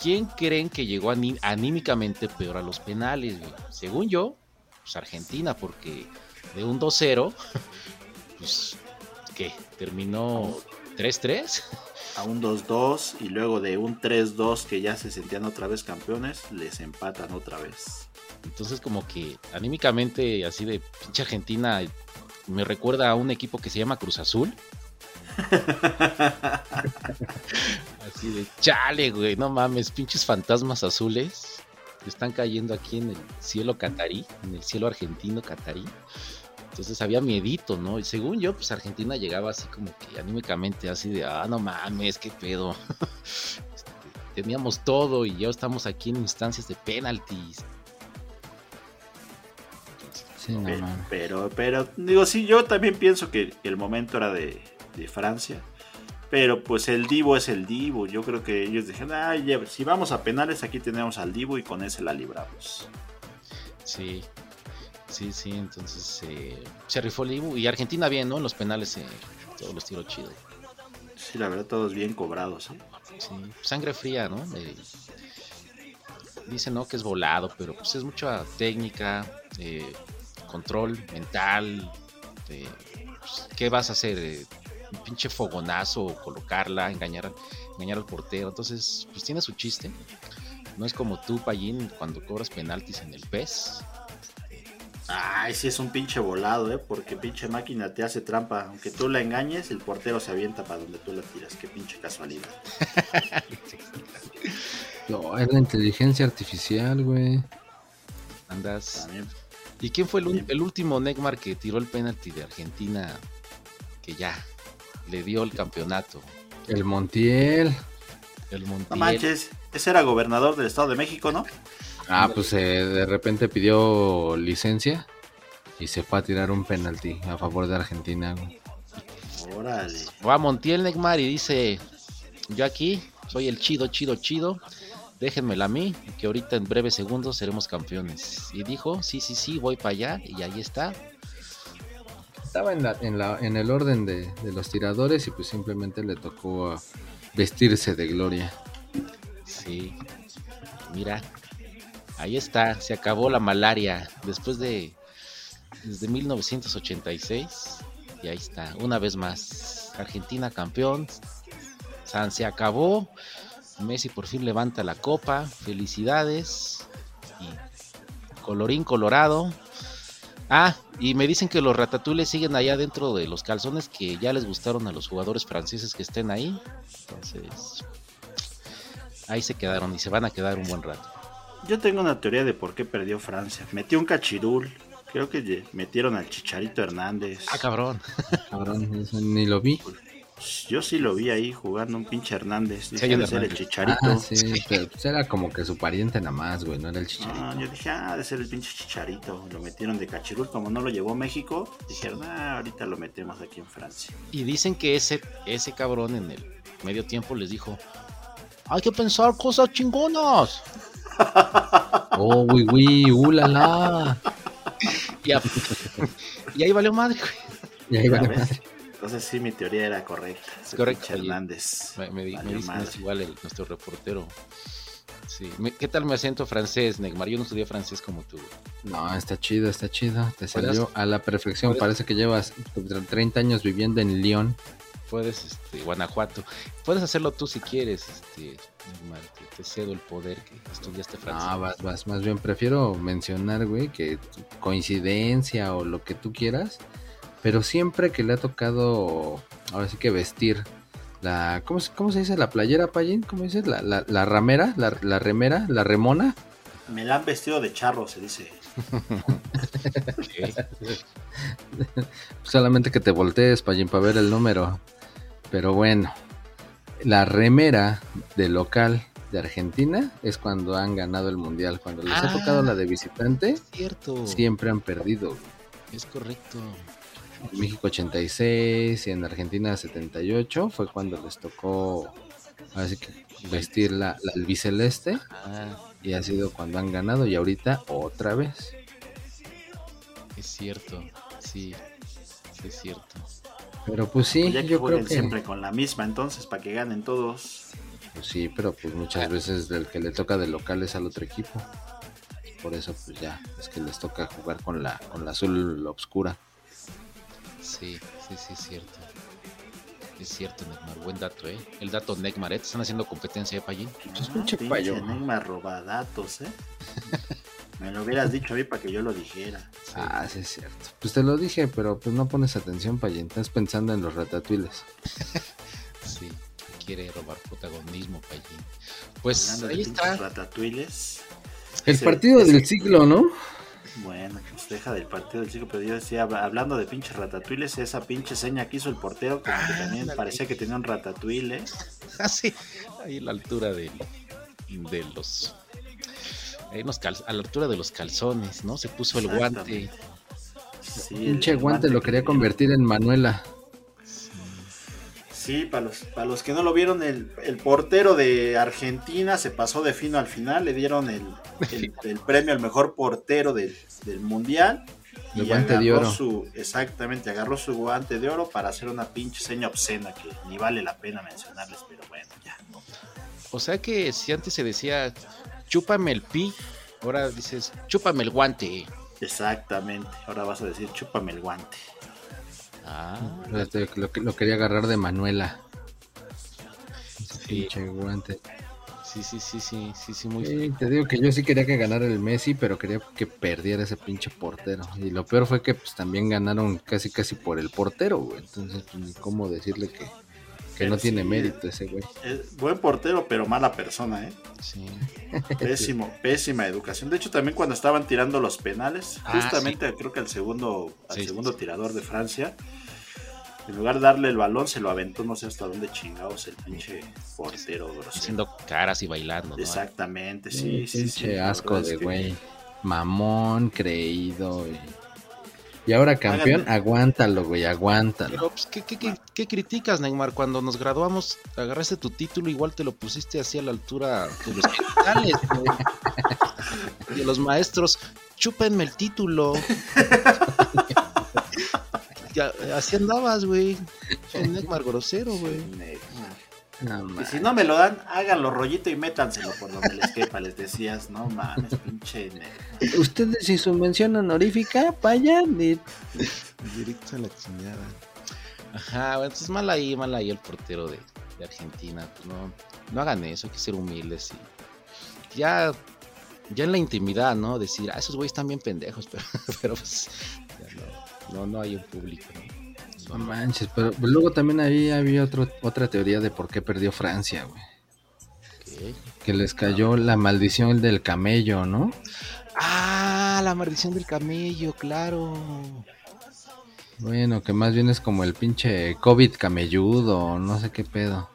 ¿quién creen que llegó anímicamente peor a los penales? Según yo, pues Argentina, porque de un 2-0, (laughs) pues, ¿qué? Terminó 3-3. A un 2-2 y luego de un 3-2 que ya se sentían otra vez campeones, les empatan otra vez. Entonces como que anímicamente así de pinche Argentina me recuerda a un equipo que se llama Cruz Azul, (laughs) Así de chale, güey, no mames, pinches fantasmas azules están cayendo aquí en el cielo catarí, en el cielo argentino catarí. Entonces había miedito, ¿no? Y según yo, pues Argentina llegaba así como que anímicamente así de, ah, no mames, qué pedo. (laughs) Este, teníamos todo y ya estamos aquí en instancias de penaltis. pero, pero, digo, sí, yo también pienso que el momento era de, de Francia. Pero pues el Divo es el Divo. Yo creo que ellos dijeron, Ay, si vamos a penales, aquí tenemos al Divo y con ese la libramos. Sí, sí, sí. Entonces eh, se rifó el Divo. Y Argentina bien, ¿no? En los penales. Eh, todos los tiros chidos. Sí, la verdad, todos bien cobrados. ¿eh? Sí, sangre fría, ¿no? dicen, ¿no? Que es volado, pero pues es mucha técnica, eh, control mental. Eh, pues, ¿Qué vas a hacer? Un pinche fogonazo, colocarla, engañar, engañar al portero. Entonces, pues tiene su chiste. No es como tú, Payín, cuando cobras penaltis en el PES. Ay, sí es un pinche volado, ¿eh? Porque pinche máquina te hace trampa. Aunque tú la engañes, el portero se avienta para donde tú la tiras. Qué pinche casualidad. (laughs) no, es la inteligencia artificial, güey. Andas. ¿Y quién fue el, el, último Neymar que tiró el penalti de Argentina que ya le dio el campeonato? El Montiel. El Montiel. No manches, ese era gobernador del Estado de México, ¿no? (laughs) Ah, pues eh, de repente pidió licencia y se fue a tirar un penalti a favor de Argentina. Órale. Va Montiel Neymar y dice, yo aquí soy el chido, chido, chido. Déjenmela a mí, que ahorita en breves segundos seremos campeones. Y dijo, sí, sí, sí, voy para allá. Y ahí está. Estaba en, la, en, la, en el orden de, de los tiradores y pues simplemente le tocó vestirse de gloria. Sí. Mira, Ahí está, se acabó la malaria después de desde 1986 y ahí está, una vez más, Argentina campeón, San se acabó, Messi por fin levanta la copa, felicidades y colorín colorado. Ah, y me dicen que los ratatules siguen allá dentro de los calzones que ya les gustaron a los jugadores franceses que estén ahí. Entonces, ahí se quedaron y se van a quedar un buen rato. Yo tengo una teoría de por qué perdió Francia. Metió un cachirul. Creo que metieron al Chicharito Hernández. Ah, cabrón. (laughs) cabrón, ni lo vi. Pues, yo sí lo vi ahí jugando un pinche Hernández. Dije, debe ser el Chicharito. Ah, sí, pero pues era como que su pariente nada más, güey, no era el Chicharito. No, yo dije, ah, debe ser el pinche Chicharito. Lo metieron de cachirul, como no lo llevó México. Dijeron, ah, ahorita lo metemos aquí en Francia. Y dicen que ese, ese cabrón en el medio tiempo les dijo, hay que pensar cosas chingonas. Oh, uy, uy, uh, la, la. y ahí valió madre, Y ahí valió madre. Entonces sí, mi teoría era correcta. Es correcto. Hernández. Me, me, igual el, nuestro reportero. Sí. ¿Qué tal mi acento francés, Neymar? Yo no estudié francés como tú. No, está chido, está chido. Te salió a la perfección. Parece que llevas 30 años viviendo en Lyon puedes, este, Guanajuato, puedes hacerlo tú si quieres, este, te, cedo el poder que estudiaste francés. No, vas, vas, más bien prefiero mencionar, güey, que coincidencia o lo que tú quieras, pero siempre que le ha tocado, ahora sí que vestir la, ¿cómo, cómo se dice? La playera, Payín, ¿cómo dices? La, la, la ramera, la, la remera, la remona. Me la han vestido de charro, se dice. (laughs) Solamente que te voltees, Payín, para ver el número. Pero bueno, la remera de local de Argentina es cuando han ganado el mundial. Cuando les ha tocado la de visitante, cierto. siempre han perdido. Es correcto. En México 86 y en Argentina 78 fue cuando les tocó así que vestir la, la albiceleste ah. y ha sido cuando han ganado y ahorita otra vez. Es cierto, sí, sí es cierto. Pero pues sí, pues yo creo que siempre con la misma entonces para que ganen todos. Pues sí, pero pues muchas veces el que le toca de local es al otro equipo. Por eso pues ya es que les toca jugar con la con la azul oscura. Sí, sí, sí es cierto. Es cierto, Neymar, buen dato, ¿eh? El dato Neymar, ¿eh? están haciendo competencia, ¿eh, Payín? Pues pinche payo. Neymar roba datos, ¿eh? (laughs) Me lo hubieras dicho a mí para que yo lo dijera. Ah, sí es cierto. Pues te lo dije, pero pues no pones atención, Payín. Estás pensando en los ratatuiles. (laughs) sí, quiere robar protagonismo, Payín. Pues ahí está. Ratatuiles. El partido del siglo, ¿no? Bueno, pues deja del partido del siglo, pero yo decía, hablando de pinches ratatuiles, esa pinche seña que hizo el portero, como que también parecía que tenía un ratatouille. ¿eh? (laughs) Ah, sí, ahí a la altura de, de los a la altura de los calzones, ¿no? Se puso el guante. Sí, pinche guante, lo quería convertir en Manuela. Sí, para los, para los que no lo vieron, el, portero de Argentina se pasó de fino al final, le dieron el, (laughs) premio al mejor portero del, Mundial. y agarró su, exactamente, agarró su guante de oro para hacer una pinche seña obscena que ni vale la pena mencionarles, pero bueno, ya. O sea que si antes se decía chúpame el pi, ahora dices chúpame el guante. Exactamente, ahora vas a decir chúpame el guante. Ah, este, lo, lo quería agarrar de Manuela. Pinche guante. Sí, sí, sí, sí, sí, sí, muy sí, Te digo que yo sí quería que ganara el Messi, pero quería que perdiera ese pinche portero. Y lo peor fue que pues también ganaron casi casi por el portero, güey. Entonces, pues, ni cómo decirle que, que no tiene mérito ese güey. buen portero, pero mala persona, ¿eh? Sí. (laughs) Pésimo, pésima educación. De hecho, también cuando estaban tirando los penales, ah, justamente creo que al segundo, al segundo tirador de Francia, en lugar de darle el balón, se lo aventó no sé hasta dónde chingados el pinche portero Haciendo caras y bailando. Exactamente, sí, sí. Pinche asco de güey. Mamón, creído. Y, ahora campeón, aguántalo, güey, aguántalo. Pues, ¿qué, qué, criticas, Neymar? Cuando nos graduamos, agarraste tu título, igual te lo pusiste así a la altura de los genitales, güey. los maestros, chúpenme el título. (laughs) así andabas, güey. Neymar grosero, güey. Y si no me lo dan, háganlo rollito y métanselo por donde les quepa, les decías, no mames, pinche Ustedes y su mención honorífica, vayan y... Directo a la chingada. Ajá, bueno, entonces mal ahí, mal ahí el portero de, Argentina. Pues no, no hagan eso, hay que ser humildes y ya, ya en la intimidad, ¿no? Decir, ah, esos güeyes están bien pendejos, (laughs) pero, pero pues ya no no, no hay un público. No, manches, pero luego también ahí había otro, otra teoría de por qué perdió Francia, güey. Que les cayó la maldición del camello, ¿no? Ah, la maldición del camello, claro. Bueno, que más bien es como el pinche COVID camelludo, no sé qué pedo.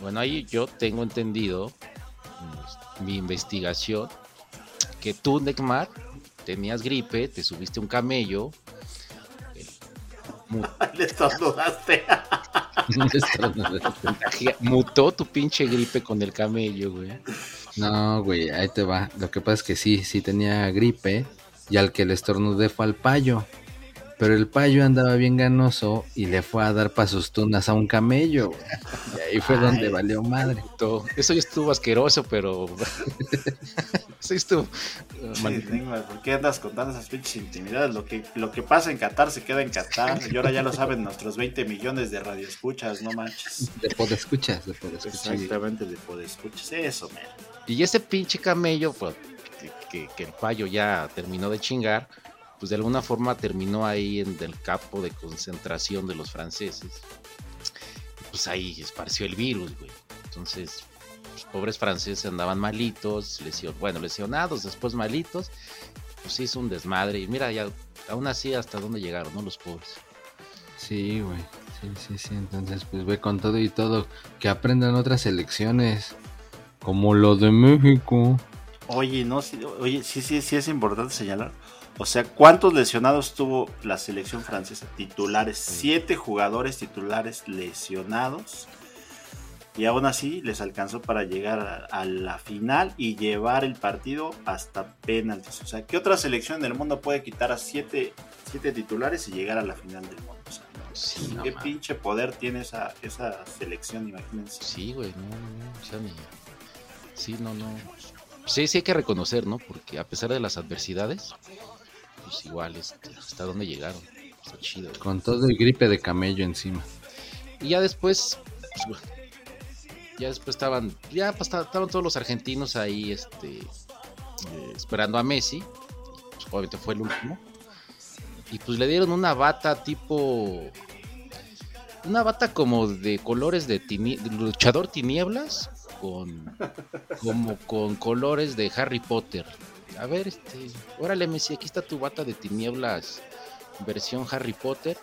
Bueno, ahí yo tengo entendido, pues, mi investigación, que tú, Neymar, tenías gripe, te subiste un camello, (laughs) Le estornudaste. (laughs) Mutó tu pinche gripe con el camello, güey. No, güey, ahí te va. Lo que pasa es que sí, sí tenía gripe. Y al que le estornudé fue al payo. Pero el payo andaba bien ganoso y le fue a dar pa' sus tunas a un camello. Y ahí fue donde valió madre. Eso ya estuvo asqueroso, pero. (laughs) ¿Por qué andas contando esas pinches intimidades? Lo que, lo que pasa en Qatar se queda en Qatar. Y ahora ya lo saben nuestros 20 millones de radioescuchas, no manches. De podescuchas, de podescuchas. Exactamente, de podescuchas. Eso, man. Y ese pinche camello, pues, que, que el payo ya terminó de chingar pues de alguna forma terminó ahí en el campo de concentración de los franceses. Pues ahí esparció el virus, güey. Entonces, los pobres franceses andaban malitos, lesion, bueno, lesionados, después malitos. Pues hizo un desmadre. Y mira, ya, aún así, hasta dónde llegaron, ¿no? Los pobres. Sí, güey. Sí, sí, sí. Entonces, pues ve con todo y todo. Que aprendan otras elecciones. Como lo de México. Oye, no, sí, oye, sí, sí, sí es importante señalar o sea, ¿cuántos lesionados tuvo la selección francesa? Titulares, siete jugadores titulares lesionados. Y aún así les alcanzó para llegar a, la final y llevar el partido hasta penaltis. O sea, ¿qué otra selección del mundo puede quitar a siete, titulares y llegar a la final del mundo? O sea, ¿Qué pinche poder tiene esa, esa selección? Imagínense. Sí, güey, no, no, no. Sí, no, no. Sí, sí hay que reconocer, ¿no? Porque a pesar de las adversidades, pues igual, este, hasta dónde llegaron. Está chido. Con todo el gripe de camello encima. Y ya después, pues, ya después estaban, ya estaban todos los argentinos ahí, este, eh, esperando a Messi. Pues, obviamente fue el último. Y pues le dieron una bata tipo, una bata como de colores de, de luchador tinieblas con como con colores de Harry Potter a ver, este, órale Messi, aquí está tu bata de tinieblas versión Harry Potter.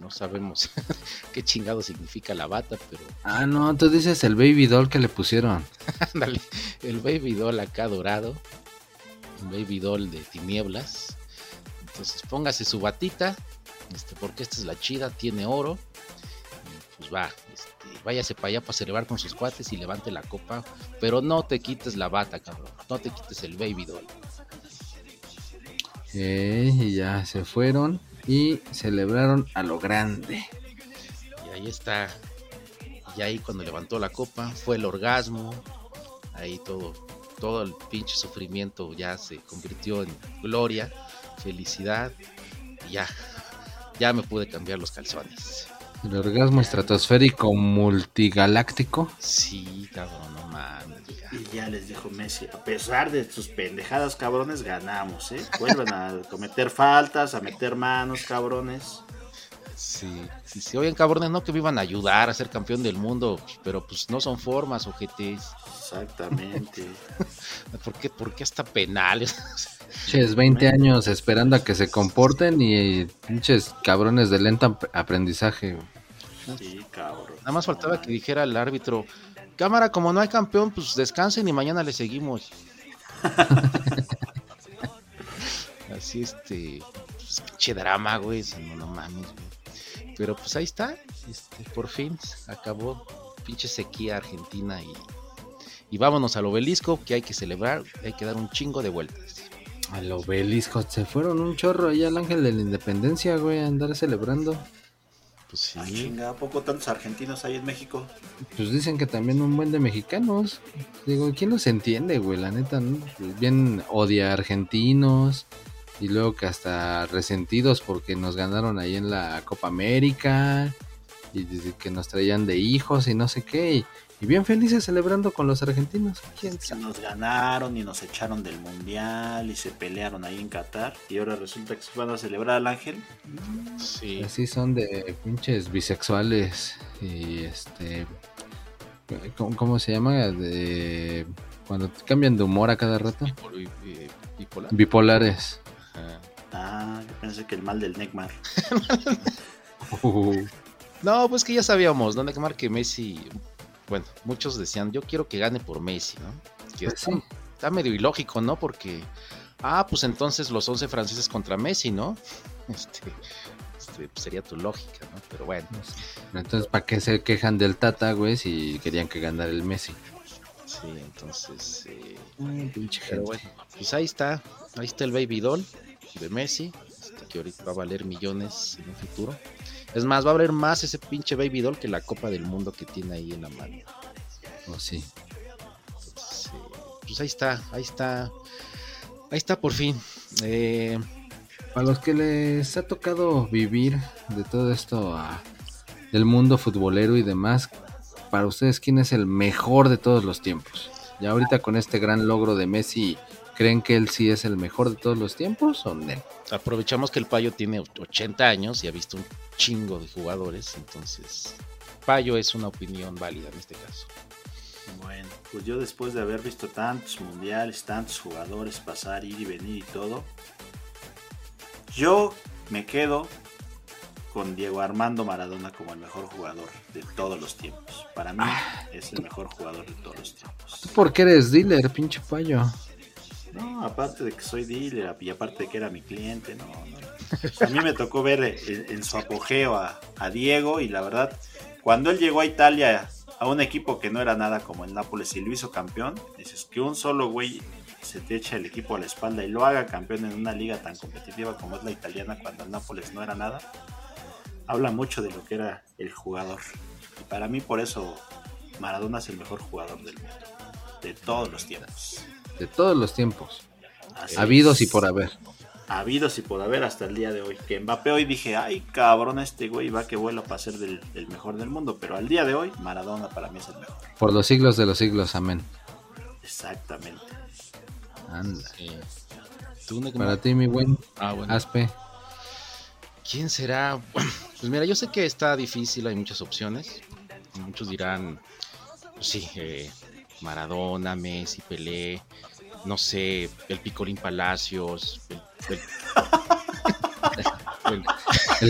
No sabemos (laughs) qué chingado significa la bata, pero... Ah, no, tú dices el baby doll que le pusieron. (laughs) Ándale, el baby doll acá dorado. Un baby doll de tinieblas. Entonces póngase su batita, este, porque esta es la chida, tiene oro. Y pues va, este, váyase para allá para celebrar con sus cuates y levante la copa. Pero no te quites la bata, cabrón. No te quites el baby doll. y ya se fueron y celebraron a lo grande. Y ahí está. Y ahí cuando levantó la copa fue el orgasmo. Ahí todo, todo el pinche sufrimiento ya se convirtió en gloria, felicidad. Y ya, ya me pude cambiar los calzones. El orgasmo estratosférico multigaláctico. Sí, cabrón, no mames. Y ya les dijo Messi, a pesar de sus pendejadas, cabrones, ganamos, ¿eh? Vuelven a cometer faltas, a meter manos, cabrones. Sí, sí, sí. Oigan, cabrones, no que me iban a ayudar a ser campeón del mundo, pero pues no son formas, ojetes. Exactamente. (laughs) ¿Por qué, ¿Por qué hasta penales? (laughs) Pinches 20 años esperando a que se comporten y pinches cabrones de lento aprendizaje. Sí, cabrón. Nada más faltaba que dijera el árbitro, cámara, como no hay campeón, pues descansen y mañana le seguimos. (laughs) Así este, pues, pinche drama, güey, no, mames, Pero pues ahí está, este, por fin acabó pinche sequía argentina y, y vámonos al obelisco que hay que celebrar, hay que dar un chingo de vueltas. Al obelisco, se fueron un chorro ahí al ángel de la independencia, güey, a andar celebrando. Pues sí. Ay, chinga, ¿a poco tantos argentinos hay en México? Pues dicen que también un buen de mexicanos. Digo, ¿quién los entiende, güey? La neta, ¿no? Bien odia argentinos. Y luego que hasta resentidos porque nos ganaron ahí en la Copa América. Y que nos traían de hijos y no sé qué. Y bien felices celebrando con los argentinos. ¿Quién sabe? Nos ganaron y nos echaron del mundial y se pelearon ahí en Qatar. Y ahora resulta que se van a celebrar al ángel. Sí. Así son de pinches bisexuales. Y este. ¿Cómo, se llama? De. Cuando cambian de humor a cada rato. Bipolares. Ah, yo pensé que el mal del Neymar. (laughs) No, pues que ya sabíamos, ¿no? Neymar que Messi bueno, muchos decían, yo quiero que gane por Messi, ¿no? Que pues está, medio ilógico, ¿no? Porque, ah, pues entonces los 11 franceses contra Messi, ¿no? (laughs) Este, este pues sería tu lógica, ¿no? Pero bueno. Entonces, ¿para qué se quejan del Tata, güey, si querían que ganara el Messi? Sí, entonces, eh, pinche pero bueno, pues ahí está, ahí está el Baby Doll de Messi, este, que ahorita va a valer millones en un futuro. Es más, va a valer más ese pinche Baby Doll que la Copa del Mundo que tiene ahí en la mano. Oh, sí. pues ahí está, ahí está. Ahí está por fin. Eh, Para los que les ha tocado vivir de todo esto del mundo futbolero y demás, para ustedes, ¿quién es el mejor de todos los tiempos? Ya ahorita con este gran logro de Messi, ¿creen que él sí es el mejor de todos los tiempos o no? Aprovechamos que el Payo tiene 80 años y ha visto un chingo de jugadores, entonces Payo es una opinión válida en este caso. Bueno, pues yo después de haber visto tantos mundiales, tantos jugadores pasar, ir y venir y todo, yo me quedo con Diego Armando Maradona como el mejor jugador de todos los tiempos. Para mí ah. es el mejor jugador de todos los tiempos. ¿Tú por qué eres dealer, pinche payo? No, aparte de que soy dealer y aparte de que era mi cliente, no, a mí me tocó ver en, su apogeo a, Diego y la verdad, cuando él llegó a Italia a un equipo que no era nada como el Nápoles y lo hizo campeón, dices que un solo güey se te echa el equipo a la espalda y lo haga campeón en una liga tan competitiva como es la italiana cuando el Nápoles no era nada, habla mucho de lo que era el jugador. Y para mí por eso Maradona es el mejor jugador del mundo, de todos los tiempos. De todos los tiempos. habidos y por haber habidos y por haber hasta el día de hoy. Que Mbappé hoy dije, ay cabrón, este güey va que vuela para ser del, mejor del mundo. Pero al día de hoy, Maradona para mí es el mejor. Por los siglos de los siglos, amén. Exactamente. Anda. Para ti, mi buen ah, Aspe. ¿Quién será? Pues mira, yo sé que está difícil, hay muchas opciones. Muchos dirán, pues sí, eh, Maradona, Messi, Pelé, no sé, el Picolín Palacios, el,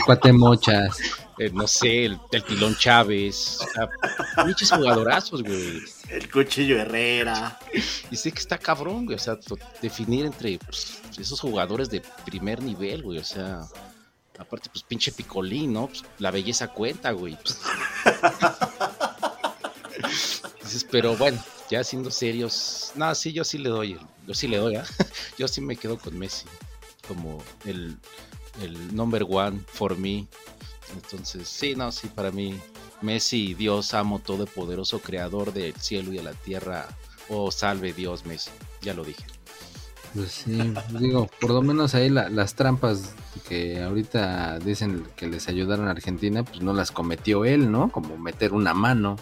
(laughs) Cuatemochas, eh, no sé, el, el Tilón Chávez, muchos jugadorazos, güey. El Cuchillo Herrera. Y sé que está cabrón, güey, o sea, definir entre pues, esos jugadores de primer nivel, güey, o sea, aparte, pues pinche Picolín, ¿no? Pues, la belleza cuenta, güey. Pues. (laughs) pero bueno, ya siendo serios, no, sí, yo sí le doy, yo sí le doy, ¿eh? (laughs) yo sí me quedo con Messi. como el, el number one for me. Entonces, sí, no, sí, para mí, Messi, Dios amo, todopoderoso, creador del cielo y de la tierra. Oh, salve Dios, Messi. Ya lo dije. Pues sí, digo, por lo menos ahí las trampas que ahorita dicen que les ayudaron a Argentina, pues no las cometió él, ¿no? Como meter una mano,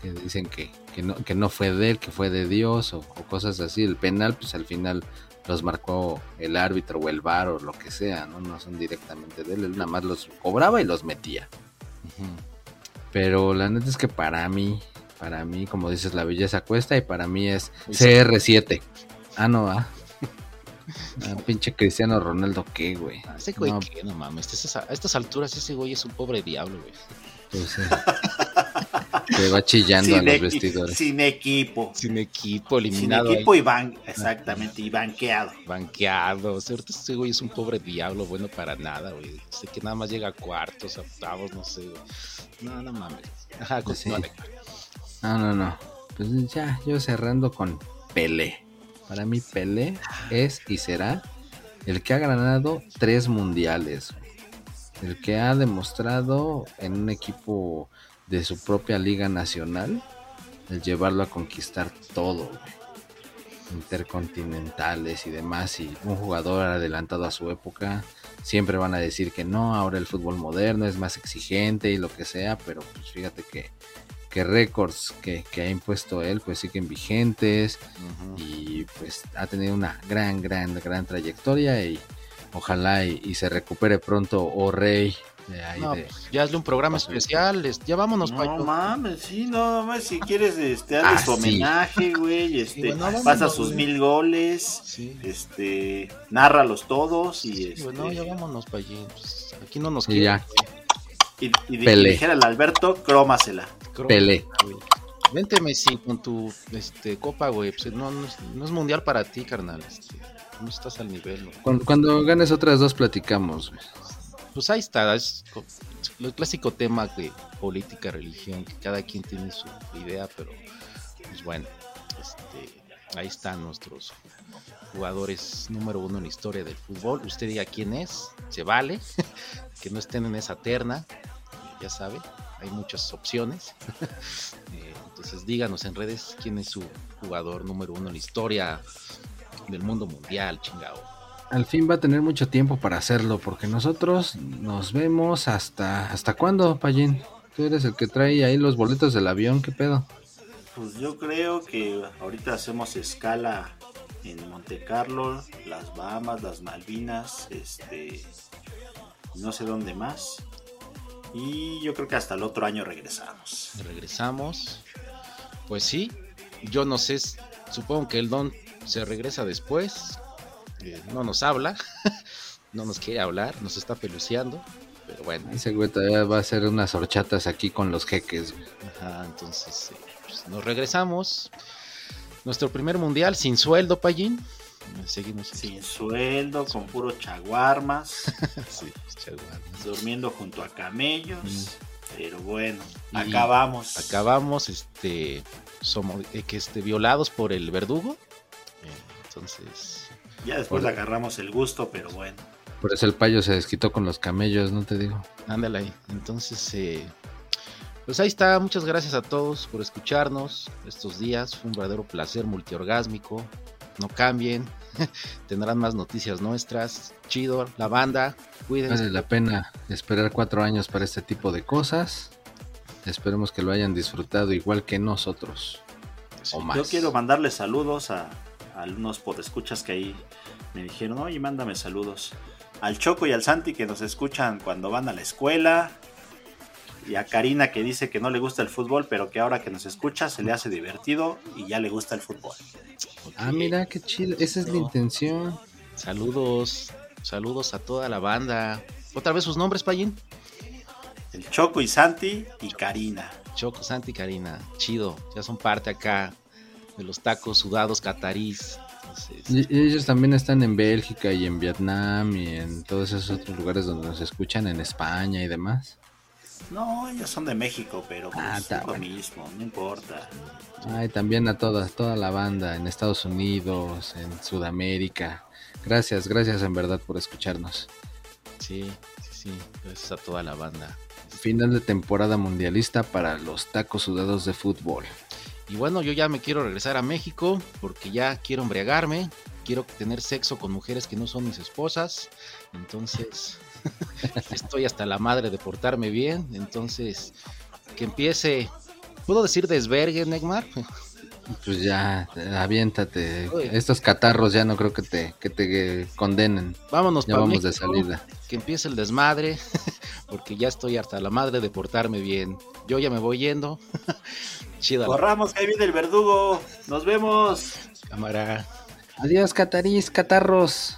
que dicen que, que, no, que no fue de él, que fue de Dios o, cosas así. El penal, pues al final los marcó el árbitro o el bar o lo que sea, ¿no? No son directamente de él, él nada más los cobraba y los metía. Pero la neta es que para mí, para mí, como dices, la belleza cuesta y para mí es CR7. Ah, no, ah. ah. pinche Cristiano Ronaldo, ¿qué, güey? Ah, ese güey, ¿qué? No mames. A estas alturas, ese güey es un pobre diablo, güey. Pues, Se va chillando a los vestidores. Sin equipo. Sin equipo, eliminado. Sin equipo y ban exactamente, y banqueado. Banqueado. O sea, ahorita este güey es un pobre diablo, bueno para nada, güey. Sé que nada más llega a cuartos, a octavos, no sé, güey. No, no mames. Ajá, pues No, no, no. Pues ya, yo cerrando con Pelé. Para mí, Pelé es y será el que ha ganado tres mundiales. El que ha demostrado en un equipo de su propia liga nacional, el llevarlo a conquistar todo, intercontinentales y demás, y un jugador adelantado a su época, siempre van a decir que no, ahora el fútbol moderno es más exigente y lo que sea, pero pues fíjate que, que récords que, que, ha impuesto él pues siguen vigentes y pues ha tenido una gran, gran, gran trayectoria y ojalá y, se recupere pronto o Rey no, pues, ya hazle un programa especial, ya vámonos. No mames, sí, no mames, si quieres, este, hazle ah, su homenaje, güey, este, pasa sus mil goles, este, nárralos todos y este... Bueno, ya vámonos para allí, pues, aquí no nos quiere. Y, y, dijera al Alberto, crómasela. Pele. Vente Messi con tu este, copa, güey, pues, no, no, es, mundial para ti, carnal, este, no estás al nivel. Cuando, cuando, ganes otras dos platicamos, güey pues ahí está, es el clásico tema de política, religión, que cada quien tiene su idea, pero pues bueno, este, ahí están nuestros jugadores número uno en la historia del fútbol. Usted diga quién es, se vale, (laughs) que no estén en esa terna, ya sabe, hay muchas opciones. (laughs) Eh, entonces díganos en redes quién es su jugador número uno en la historia del mundo mundial, chingado al fin va a tener mucho tiempo para hacerlo, porque nosotros nos vemos hasta... ¿Hasta cuándo, Payín? Tú eres el que trae ahí los boletos del avión, ¿qué pedo? Pues yo creo que ahorita hacemos escala en Monte Carlo, las Bahamas, las Malvinas, este... No sé dónde más. Y yo creo que hasta el otro año regresamos. Regresamos. Pues sí, yo no sé, supongo que el Don se regresa después, no nos habla, (laughs) no nos quiere hablar, nos está peluceando, pero bueno. Ese güey todavía va a hacer unas horchatas aquí con los jeques. Ajá, entonces eh, pues, nos regresamos. Nuestro primer mundial sin sueldo, Payín. Seguimos sin sueldo, con puro chaguarmas. (laughs) sí, chaguarmas. Durmiendo junto a camellos. Pero bueno, acabamos. Acabamos, este, somos eh, que este, violados por el verdugo. Eh, entonces, ya después agarramos el gusto, pero bueno. Por eso el payo se desquitó con los camellos, no te digo. Ándale ahí. Entonces, eh, pues ahí está. Muchas gracias a todos por escucharnos estos días. Fue un verdadero placer multiorgásmico. No cambien. (laughs) Tendrán más noticias nuestras. Chido, la banda. Cuídense. Vale la pena esperar cuatro años para este tipo de cosas. Esperemos que lo hayan disfrutado igual que nosotros. O más. Yo quiero mandarles saludos a, algunos podescuchas que ahí me dijeron, oye, mándame saludos. Al Choco y al Santi que nos escuchan cuando van a la escuela. Y a Karina que dice que no le gusta el fútbol, pero que ahora que nos escucha se le hace divertido y ya le gusta el fútbol. Ah, mira, qué chido. Esa es la intención. Saludos, saludos a toda la banda. ¿Otra vez sus nombres, Payín? El Choco y Santi y Karina. Choco, Santi y Karina. Chido, ya son parte acá de los tacos sudados catarís. y ellos también están en Bélgica y en Vietnam y en todos esos otros lugares donde nos escuchan, en España y demás. No, ellos son de México, pero pues ah, lo mismo, no importa. Ay, también a toda, toda la banda en Estados Unidos, en Sudamérica, Gracias, gracias en verdad por escucharnos. Sí, sí, sí, gracias a toda la banda. Final de temporada mundialista para los tacos sudados de fútbol. Y bueno, yo ya me quiero regresar a México porque ya quiero embriagarme, quiero tener sexo con mujeres que no son mis esposas. Entonces, (laughs) estoy hasta la madre de portarme bien. Entonces, que empiece, ¿puedo decir desvergue, Neymar? (laughs) Pues ya, aviéntate. Estos catarros ya no creo que te, que te condenen. Vámonos, ya vamos de salida. Que empiece el desmadre, (laughs) porque ya estoy hasta la madre de portarme bien. Yo ya me voy yendo. Chido. Corramos, que ahí viene el verdugo. Nos vemos. Cámara. Adiós, catarís, catarros.